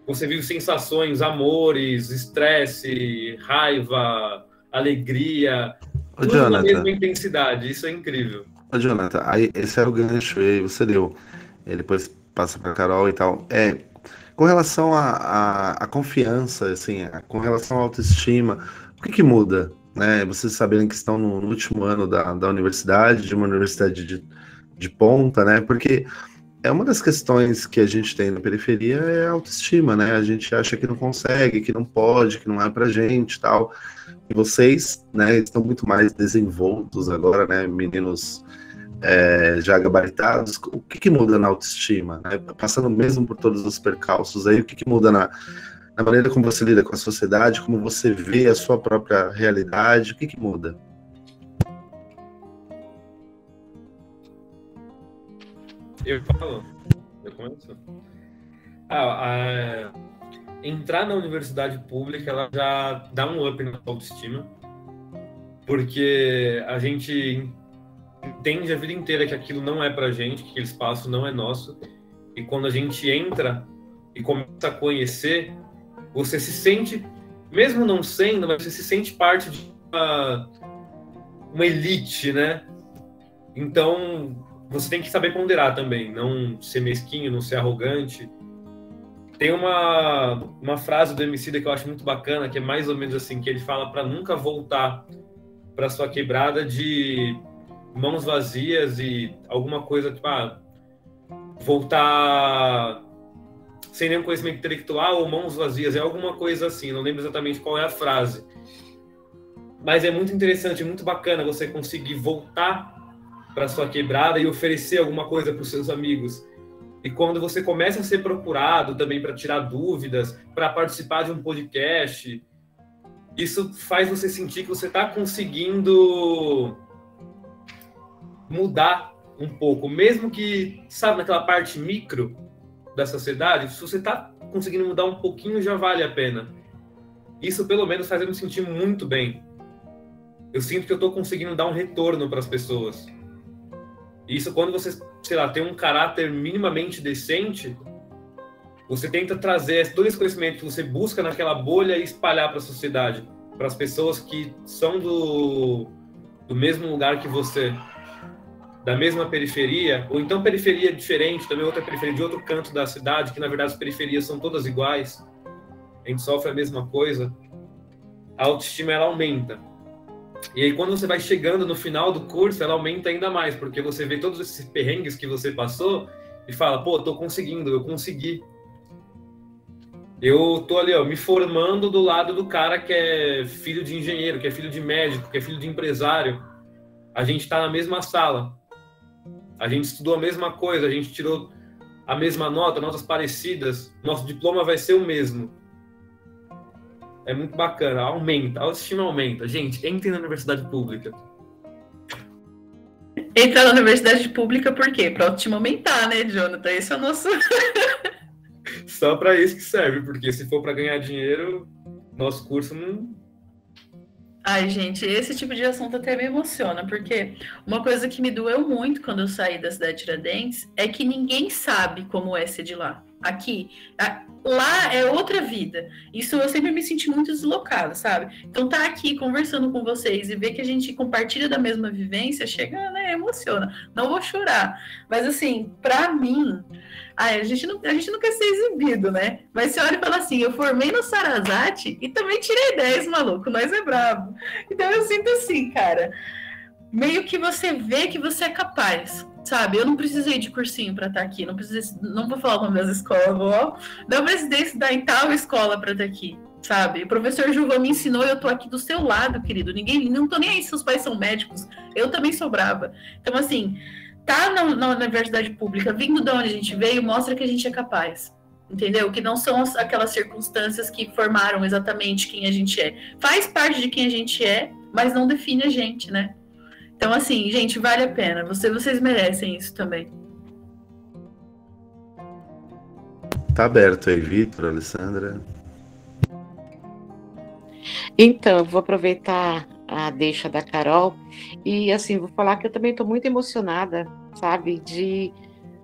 Você vive sensações, amores, estresse, raiva, alegria, Ô, Jonathan. na mesma intensidade, isso é incrível. Ô, Jonathan, aí, esse é o gancho aí, você deu. E depois passa para Carol e tal. É, com relação à confiança, assim, a, com relação à autoestima, o que, que muda? Né? Vocês sabendo que estão no, último ano da, da universidade, de uma universidade de, de ponta, né? Porque é uma das questões que a gente tem na periferia é a autoestima, né? A gente acha que não consegue, que não pode, que não é pra gente tal. E vocês, né, estão muito mais desenvoltos agora, né, meninos é, já gabaritados. O que, que, muda na autoestima? Né? Passando mesmo por todos os percalços aí, o que, que muda na, na, maneira como você lida com a sociedade, como você vê a sua própria realidade, o que, que muda? Eu falo. Eu começo. Ah, a entrar na universidade pública ela já dá um up na autoestima, porque a gente entende a vida inteira que aquilo não é pra gente, que aquele espaço não é nosso, e quando a gente entra e começa a conhecer, você se sente, mesmo não sendo, mas você se sente parte de uma, uma elite, né? Então, você tem que saber ponderar também, não ser mesquinho, não ser arrogante, tem uma, uma frase do Emicida que eu acho muito bacana, que é mais ou menos assim, que ele fala para nunca voltar para sua quebrada de mãos vazias e alguma coisa, tipo, ah, voltar sem nenhum conhecimento intelectual ou mãos vazias, é alguma coisa assim, não lembro exatamente qual é a frase. Mas é muito interessante, muito bacana você conseguir voltar para sua quebrada e oferecer alguma coisa para os seus amigos. E quando você começa a ser procurado também para tirar dúvidas, para participar de um podcast, isso faz você sentir que você está conseguindo mudar um pouco, mesmo que, sabe, naquela parte micro da sociedade, se você está conseguindo mudar um pouquinho, já vale a pena. Isso, pelo menos, faz eu me sentir muito bem. Eu sinto que eu estou conseguindo dar um retorno para as pessoas. Isso, quando você, sei lá, tem um caráter minimamente decente, você tenta trazer todo esse conhecimento que você busca naquela bolha e espalhar para a sociedade, para as pessoas que são do, do mesmo lugar que você, da mesma periferia, ou então periferia diferente, também outra periferia de outro canto da cidade, que na verdade as periferias são todas iguais, a gente sofre a mesma coisa, a autoestima ela aumenta. E aí, quando você vai chegando no final do curso, ela aumenta ainda mais, porque você vê todos esses perrengues que você passou e fala, pô, tô conseguindo, eu consegui. Eu tô ali, ó, me formando do lado do cara que é filho de engenheiro, que é filho de médico, que é filho de empresário. A gente tá na mesma sala. A gente estudou a mesma coisa, a gente tirou a mesma nota, notas parecidas. Nosso diploma vai ser o mesmo. É muito bacana, aumenta, a autoestima aumenta. Gente, entre na universidade pública. Entrar na universidade pública por quê? Para autoestima aumentar, né, Jonathan? Esse é o nosso. Só para isso que serve, porque se for para ganhar dinheiro, nosso curso não. Ai, gente, esse tipo de assunto até me emociona, porque uma coisa que me doeu muito quando eu saí da cidade de Tiradentes é que ninguém sabe como é ser de lá. Aqui, lá é outra vida. Isso eu sempre me senti muito deslocada, sabe? Então tá aqui conversando com vocês e ver que a gente compartilha da mesma vivência, chega, né, emociona. Não vou chorar, mas assim, para mim, ai, a gente não, a gente não quer ser exibido, né? Mas você olha e fala assim, eu formei no Sarasate e também tirei 10, maluco, nós é brabo. Então eu sinto assim, cara, meio que você vê que você é capaz Sabe, eu não precisei de cursinho para estar tá aqui, não precisei, não vou falar o nome das escolas, vou, não precisei estudar em tal escola para estar tá aqui, sabe? O professor Juvan me ensinou eu tô aqui do seu lado, querido. Ninguém, não tô nem aí se seus pais são médicos, eu também sou brava. Então, assim, tá na, na universidade pública, vindo de onde a gente veio, mostra que a gente é capaz. Entendeu? Que não são aquelas circunstâncias que formaram exatamente quem a gente é. Faz parte de quem a gente é, mas não define a gente, né? Então, assim, gente, vale a pena. Você, vocês merecem isso também. Tá aberto aí, Vitor, Alessandra. Então, eu vou aproveitar a deixa da Carol e, assim, vou falar que eu também estou muito emocionada, sabe, de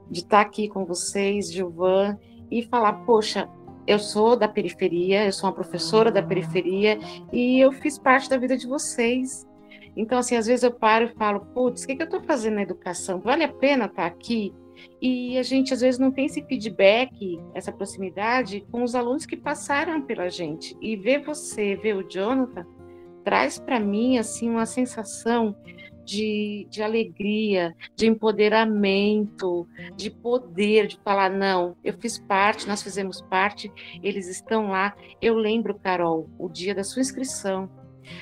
de estar tá aqui com vocês, Gilvan, e falar, poxa, eu sou da periferia, eu sou uma professora da periferia e eu fiz parte da vida de vocês. Então, assim, às vezes eu paro e falo, putz, o que, que eu estou fazendo na educação? Vale a pena estar tá aqui? E a gente, às vezes, não tem esse feedback, essa proximidade com os alunos que passaram pela gente. E ver você, ver o Jonathan, traz para mim, assim, uma sensação de, de alegria, de empoderamento, de poder, de falar, não, eu fiz parte, nós fizemos parte, eles estão lá. Eu lembro, Carol, o dia da sua inscrição,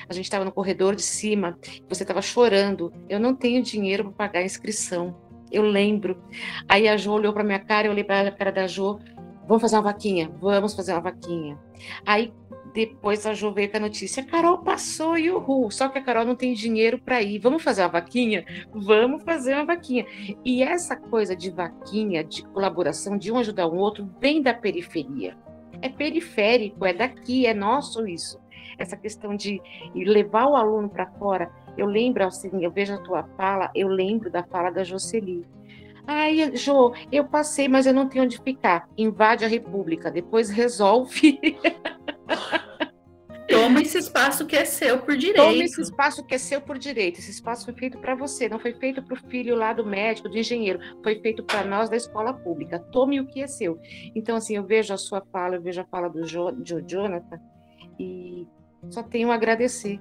a gente estava no corredor de cima, você estava chorando. Eu não tenho dinheiro para pagar a inscrição. Eu lembro. Aí a Jo olhou para minha cara, eu olhei para a cara da Jo. Vamos fazer uma vaquinha? Vamos fazer uma vaquinha. Aí depois a Jo veio com a notícia: Carol passou e uhul. Só que a Carol não tem dinheiro para ir. Vamos fazer uma vaquinha? Vamos fazer uma vaquinha. E essa coisa de vaquinha, de colaboração, de um ajudar o outro, vem da periferia. É periférico, é daqui, é nosso isso essa questão de levar o aluno para fora. Eu lembro, assim, eu vejo a tua fala, eu lembro da fala da Jocely. Ai, Jo, eu passei, mas eu não tenho onde ficar. Invade a República, depois resolve. <laughs> <laughs> Toma esse espaço que é seu por direito. Toma esse espaço que é seu por direito. Esse espaço foi feito para você, não foi feito para o filho lá do médico, do engenheiro. Foi feito para nós da escola pública. Tome o que é seu. Então, assim, eu vejo a sua fala, eu vejo a fala do jo, do Jonathan, e só tenho a agradecer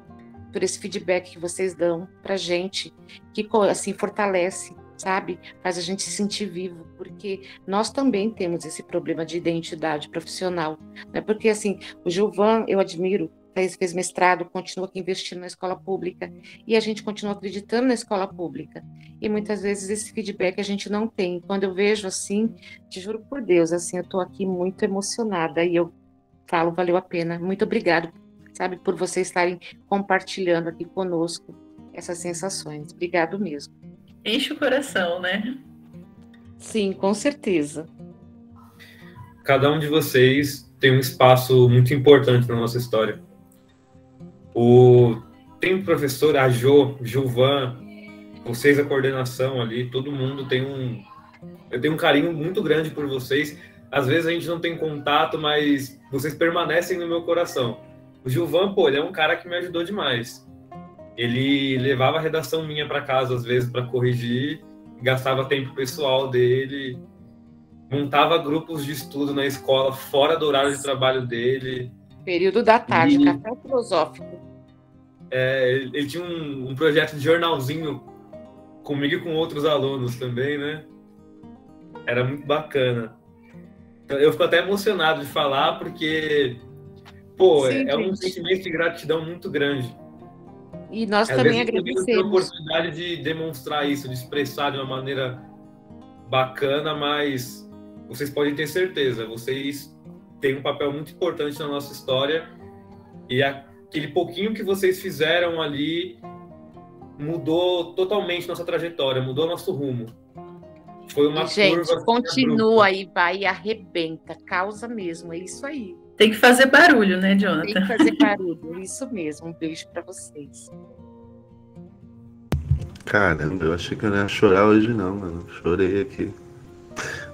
por esse feedback que vocês dão para gente, que assim fortalece, sabe? Faz a gente se sentir vivo, porque nós também temos esse problema de identidade profissional, né? Porque assim, o Gilvan, eu admiro, fez, mestrado, continua aqui investindo na escola pública e a gente continua acreditando na escola pública. E muitas vezes esse feedback a gente não tem. Quando eu vejo assim, te juro por Deus, assim, eu estou aqui muito emocionada e eu falo, valeu a pena. Muito obrigado, sabe, por vocês estarem compartilhando aqui conosco essas sensações. Obrigado mesmo. Enche o coração, né? Sim, com certeza. Cada um de vocês tem um espaço muito importante na nossa história. O tem um professor, a Jo, Gilvan, vocês a coordenação ali, todo mundo tem um eu tenho um carinho muito grande por vocês. Às vezes a gente não tem contato, mas vocês permanecem no meu coração. O Gilvan, pô, ele é um cara que me ajudou demais. Ele levava a redação minha para casa às vezes para corrigir, gastava tempo pessoal dele, montava grupos de estudo na escola fora do horário de trabalho dele. Período da tarde, e, café filosófico. É, ele, ele tinha um, um, projeto de jornalzinho comigo e com outros alunos também, né? Era muito bacana. Eu fico até emocionado de falar, porque, pô, Sim, é gente. um sentimento de gratidão muito grande. E nós Às também agradecemos. Eu a oportunidade de demonstrar isso, de expressar de uma maneira bacana, mas vocês podem ter certeza, vocês têm um papel muito importante na nossa história e aquele pouquinho que vocês fizeram ali mudou totalmente nossa trajetória, mudou nosso rumo. Foi uma Gente, curva continua aí, vai e arrebenta, causa mesmo, é isso aí. Tem que fazer barulho, né, Jonathan? Tem que fazer barulho, isso mesmo. Um beijo para vocês. Caramba, eu achei que eu não ia chorar hoje não, mano. Chorei aqui.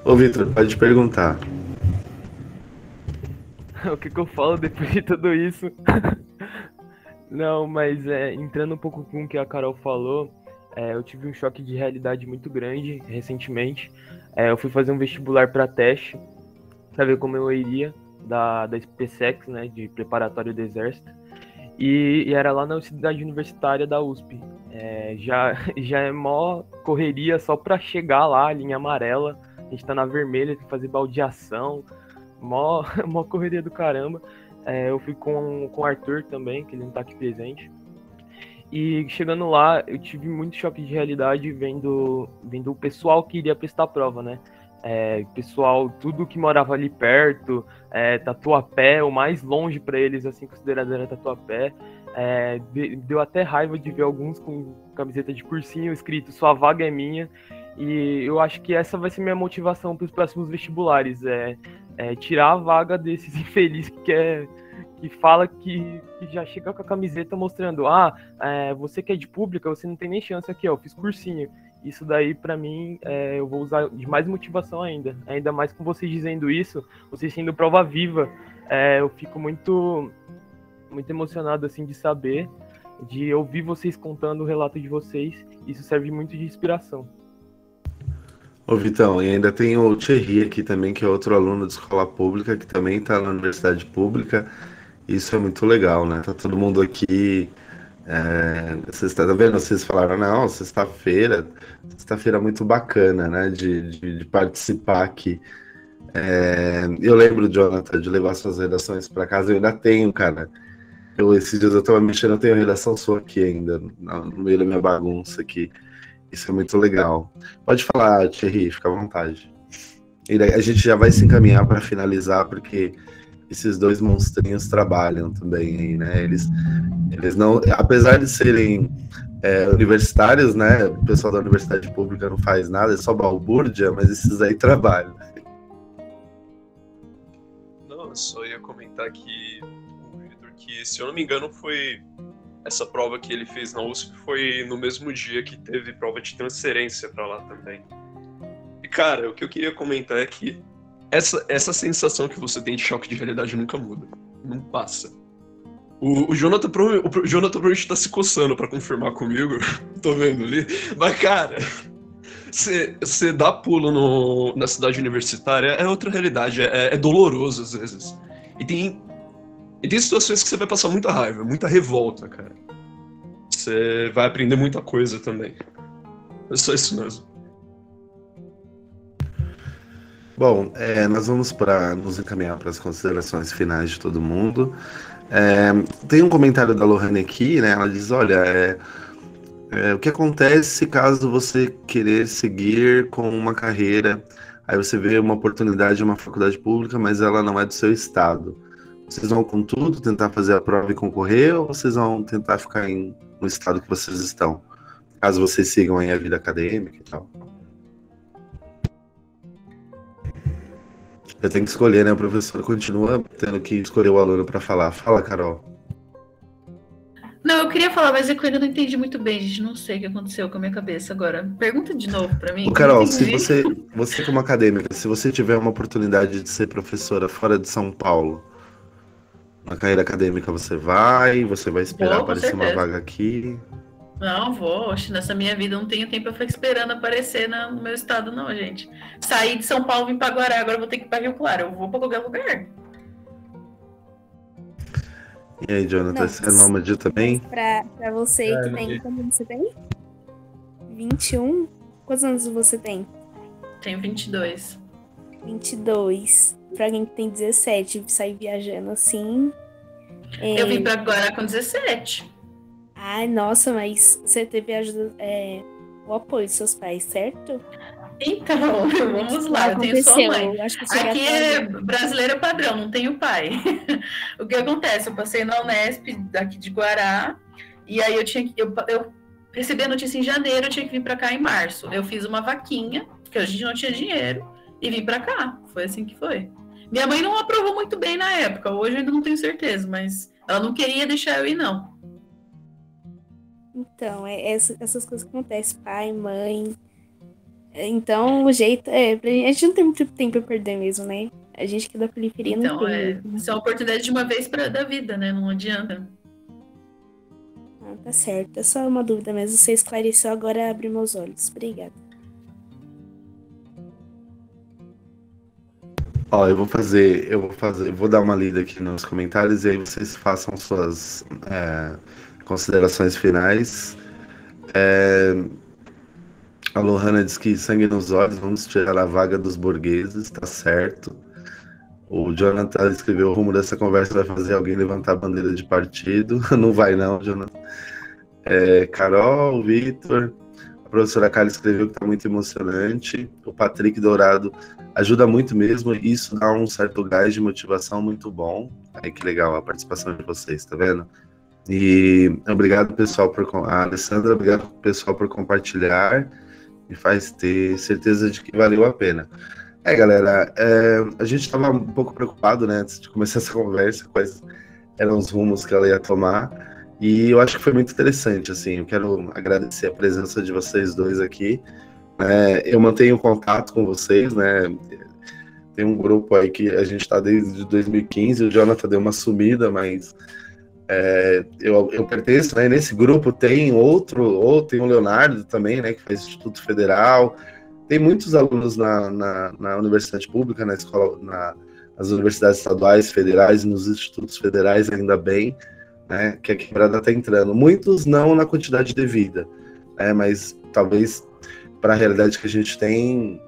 Ô, Vitor, pode perguntar. <laughs> o que, que eu falo depois de tudo isso? <laughs> não, mas é, entrando um pouco com o que a Carol falou, é, eu tive um choque de realidade muito grande recentemente. É, eu fui fazer um vestibular para teste, para ver como eu iria, da, da SpaceX, né, de preparatório do Exército. E, e, era lá na cidade universitária da USP. É, já, <laughs> já é mó correria só para chegar lá, linha amarela. A gente tá na vermelha, tem que fazer baldeação. Mó, <laughs> mó correria do caramba. É, eu fui com, com o Arthur também, que ele não tá aqui presente. E chegando lá, eu tive muito choque de realidade vendo, vendo o pessoal que iria prestar prova, né? É, pessoal, tudo que morava ali perto, é, Tatuapé, o mais longe para eles, assim, considerado era Tatuapé. É, deu até raiva de ver alguns com camiseta de cursinho escrito Sua vaga é minha. E eu acho que essa vai ser minha motivação para os próximos vestibulares: é, é, tirar a vaga desses <laughs> infelizes que quer. Que fala que, que, já chega com a camiseta mostrando: ah, é, você que é de pública, você não tem nem chance aqui, ó, eu fiz cursinho isso daí para mim é, eu vou usar de mais motivação ainda ainda mais com vocês dizendo isso vocês sendo prova viva é, eu fico muito muito emocionado assim de saber de ouvir vocês contando o relato de vocês isso serve muito de inspiração Ô Vitão, e ainda tem o Thierry aqui também, que é outro aluno de escola pública, que também está na universidade pública. Isso é muito legal, né? Tá todo mundo aqui é, vocês tá vendo? Vocês falaram, não, sexta-feira, sexta-feira muito bacana, né? De, de, de participar aqui. É, eu lembro, Jonathan, de levar suas redações para casa, eu ainda tenho, cara. Eu, esses dias eu tava mexendo, eu tenho redação sua aqui ainda, no meio da minha bagunça aqui. Isso é muito legal. Pode falar, Thierry, fica à vontade. E a gente já vai se encaminhar para finalizar, porque esses dois monstrinhos trabalham também né? Eles, eles não, apesar de serem é, universitários, né? O pessoal da universidade pública não faz nada, é só balbúrdia, mas esses aí trabalham. Não, eu só ia comentar que Vitor, que se eu não me engano foi essa prova que ele fez na USP foi no mesmo dia que teve prova de transferência para lá também. E cara, o que eu queria comentar é que essa, essa sensação que você tem de choque de realidade nunca muda. Não passa. O, o Jonathan, o Jonathan tá se coçando para confirmar comigo. <laughs> Tô vendo ali. Mas, cara, você dá pulo no, na cidade universitária é outra realidade. É, é doloroso às vezes. E tem, e tem situações que você vai passar muita raiva, muita revolta, cara. Você vai aprender muita coisa também. É só isso mesmo. Bom, é, nós vamos para nos encaminhar para as considerações finais de todo mundo. É, tem um comentário da Lohane aqui, né? Ela diz: olha, é, é, o que acontece caso você querer seguir com uma carreira, aí você vê uma oportunidade de uma faculdade pública, mas ela não é do seu estado. Vocês vão com tudo tentar fazer a prova e concorrer, ou vocês vão tentar ficar em, no estado que vocês estão? Caso vocês sigam aí a vida acadêmica e tal. Eu tenho que escolher, né? O professor continua tendo que escolher o aluno para falar. Fala, Carol. Não, eu queria falar, mas é que eu ainda não entendi muito bem, gente. Não sei o que aconteceu com a minha cabeça agora. Pergunta de novo para mim. Ô, Carol, se você, você como acadêmica, se você tiver uma oportunidade de ser professora fora de São Paulo, na carreira acadêmica você vai, você vai esperar aparecer uma vaga aqui. Não, vou. Oxe, nessa minha vida eu não tenho tempo pra ficar esperando aparecer no meu estado, não, gente. Saí de São Paulo, vim pra Guará, agora vou ter que ir pra Rio Claro. Eu vou pra qualquer lugar. E aí, Jonathan, Não, você é nômade também? Pra, pra você É, que tem. Quantos anos você tem? 21? Quantos anos você tem? Tenho 22. 22. Pra alguém que tem 17 sair viajando assim. é, Eu vim pra Guará com 17. Ai, nossa, mas você teve ajuda, é, o apoio dos seus pais, certo? Então, <laughs> vamos lá, eu tenho só Aconteceu, mãe. Aqui é brasileiro padrão, não tenho pai. <laughs> o que acontece? Eu passei na Unesp daqui de Guará, e aí eu tinha que. Eu, eu recebi a notícia em janeiro, eu tinha que vir para cá em março. Eu fiz uma vaquinha, porque a gente não tinha dinheiro, e vim para cá. Foi assim que foi. Minha mãe não aprovou muito bem na época, hoje eu ainda não tenho certeza, mas ela não queria deixar eu ir, não. Então, é essa- essas coisas que acontecem, pai, mãe. É, Então, o jeito é. A gente não tem muito tempo pra perder mesmo, né? A gente que é da periferia não Então, tem. é, mesmo. isso é uma oportunidade de uma vez pra, da vida, né? Não adianta. Ah, tá certo. É só uma dúvida mesmo. Você esclareceu, agora abre meus olhos. Obrigada. Ó, eu vou fazer, eu vou fazer, vou dar uma lida aqui nos comentários e aí vocês façam suas é, considerações finais. É, a Lohana diz que sangue nos olhos, vamos tirar a vaga dos burgueses, tá certo. O Jonathan escreveu o rumo dessa conversa vai fazer alguém levantar a bandeira de partido. <laughs> Não vai não, Jonathan. É, Carol, Vitor, a professora Carla escreveu que tá muito emocionante. O Patrick Dourado ajuda muito mesmo, e isso dá um certo gás de motivação muito bom. Aí que legal a participação de vocês, tá vendo? E obrigado pessoal por a Alessandra, obrigado pessoal por compartilhar. Me faz ter certeza de que valeu a pena. É, galera, é, a gente estava um pouco preocupado, né, antes de começar <laughs> essa conversa, quais eram os rumos que ela ia tomar. E eu acho que foi muito interessante, assim. Eu quero agradecer a presença de vocês dois aqui. né? eu mantenho contato com vocês, né? Tem um grupo aí que a gente está desde 2015. O Jonathan deu uma sumida, mas é, eu, eu pertenço, né? Nesse grupo tem outro, ou tem o Leonardo também, né? Que faz Instituto Federal. Tem muitos alunos na, na, na universidade pública, na escola, na, nas universidades estaduais, federais nos institutos federais, ainda bem, né? Que a quebrada está entrando. Muitos não na quantidade devida, né? Mas talvez para a realidade que a gente tem,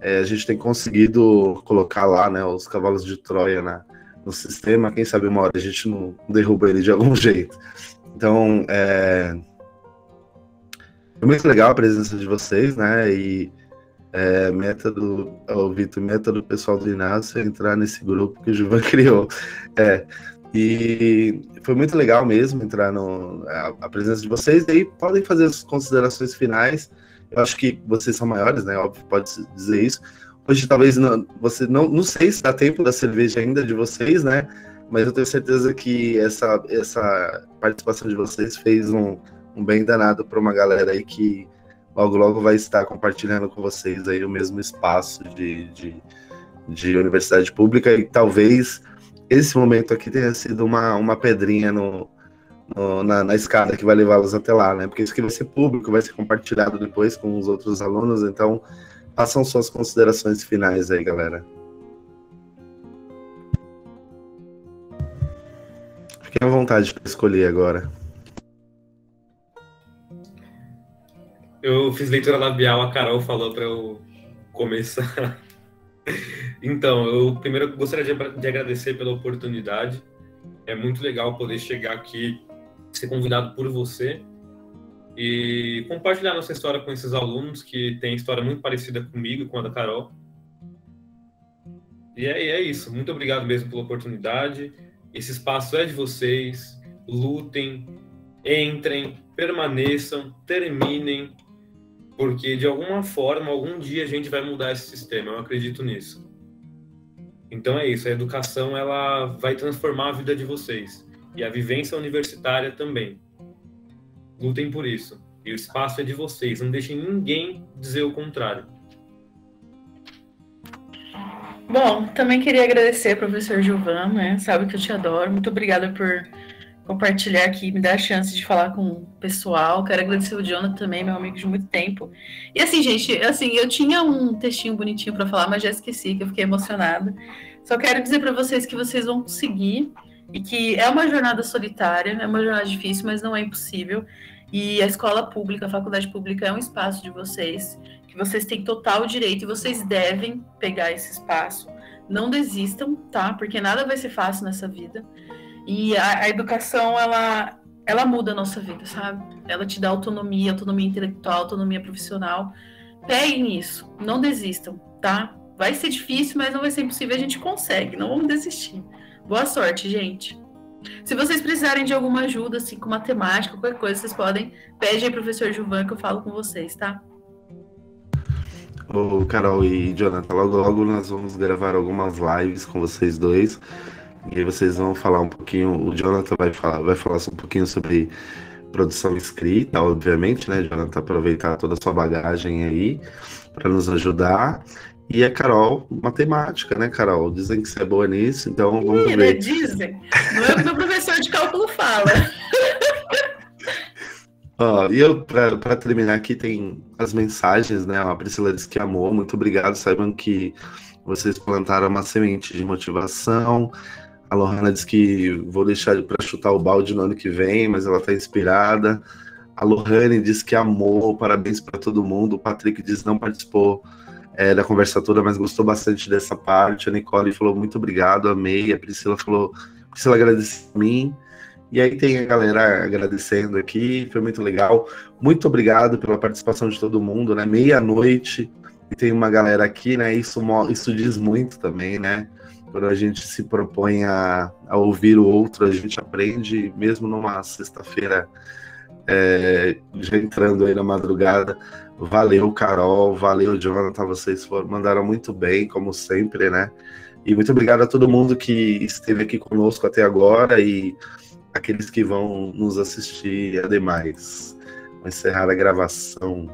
é, a gente tem conseguido colocar lá, né? Os cavalos de Troia na, no sistema. Quem sabe uma hora a gente não derruba ele de algum <laughs> jeito. Então, é, foi muito legal a presença de vocês, né? E é, meta do, ô, Vitor, meta do pessoal do Inácio é entrar nesse grupo que o Gilvan <laughs> criou. É, e foi muito legal mesmo entrar no a, a presença de vocês. E aí podem fazer as considerações finais. Eu acho que vocês são maiores, né? Óbvio, pode dizer isso. Hoje talvez não, você não, não sei se dá tempo da cerveja ainda de vocês, né? Mas eu tenho certeza que essa, essa participação de vocês fez um, um bem danado para uma galera aí que logo logo vai estar compartilhando com vocês aí o mesmo espaço de, de, de universidade pública e talvez esse momento aqui tenha sido uma, uma pedrinha no, no- na, na escada que vai levá-los até lá, né? Porque isso aqui vai ser público, vai ser compartilhado depois com os outros alunos, então façam suas considerações finais aí, galera. Fiquem à vontade para escolher agora. Eu fiz leitura labial, a Carol falou pra eu começar. Então, eu primeiro gostaria de, de agradecer pela oportunidade. É muito legal poder chegar aqui, ser convidado por você e compartilhar nossa história com esses alunos que têm história muito parecida comigo, com a da Carol. E é, é isso. Muito obrigado mesmo pela oportunidade. Esse espaço é de vocês. Lutem, entrem, permaneçam, terminem, porque de alguma forma, algum dia a gente vai mudar esse sistema. Eu acredito nisso. Então é isso. A educação ela vai transformar a vida de vocês e a vivência universitária também. Lutem por isso. E o espaço é de vocês. Não deixem ninguém dizer o contrário. Bom, também queria agradecer professor Gilvan, né? Sabe que eu te adoro. Muito obrigada por compartilhar aqui, me dar a chance de falar com o pessoal. Quero agradecer o Jonathan também, meu amigo de muito tempo. E assim, gente, assim, eu tinha um textinho bonitinho para falar, mas já esqueci, que eu fiquei emocionada. Só quero dizer para vocês que vocês vão conseguir e que é uma jornada solitária, é uma jornada difícil, mas não é impossível. E a escola pública, a faculdade pública é um espaço de vocês vocês têm total direito e vocês devem pegar esse espaço. Não desistam, tá? Porque nada vai ser fácil nessa vida. E a, a educação, ela, ela muda a nossa vida, sabe? Ela te dá autonomia, autonomia intelectual, autonomia profissional. Peguem isso, não desistam, tá? Vai ser difícil, mas não vai ser impossível, a gente consegue, não vamos desistir. Boa sorte, gente. Se vocês precisarem de alguma ajuda, assim, com matemática, qualquer coisa, vocês podem, pede aí, professor Gilvan, que eu falo com vocês, tá? Ô, Carol e Jonathan, logo logo nós vamos gravar algumas lives com vocês dois. E aí vocês vão falar um pouquinho, o Jonathan vai falar, vai falar um pouquinho sobre produção escrita, obviamente, né, Jonathan? Aproveitar toda a sua bagagem aí para nos ajudar. E a Carol, matemática, né, Carol? Dizem que você é boa nisso, então vamos Ih, ver. Dizem. Não é o que meu professor de cálculo fala. <laughs> Ó, e eu, para terminar aqui, tem as mensagens, né? A Priscila disse que amou, muito obrigado. Saibam que vocês plantaram uma semente de motivação. A Lohana disse que vou deixar para chutar o balde no ano que vem, mas ela está inspirada. A Lohane disse que amou, parabéns para todo mundo. O Patrick que não participou é, da conversa toda, mas gostou bastante dessa parte. A Nicole falou muito obrigado, amei. A Priscila falou, Priscila agradeceu a mim. E aí tem a galera agradecendo aqui, foi muito legal. Muito obrigado pela participação de todo mundo, né? Meia-noite e tem uma galera aqui, né? Isso, isso diz muito também, né? Quando a gente se propõe a, a ouvir o outro, a gente aprende, mesmo numa sexta-feira, é, já entrando aí na madrugada. Valeu, Carol, valeu, Jonathan, vocês foram, mandaram muito bem, como sempre, né? E muito obrigado a todo mundo que esteve aqui conosco até agora e aqueles que vão nos assistir ademais. Vou encerrar a gravação.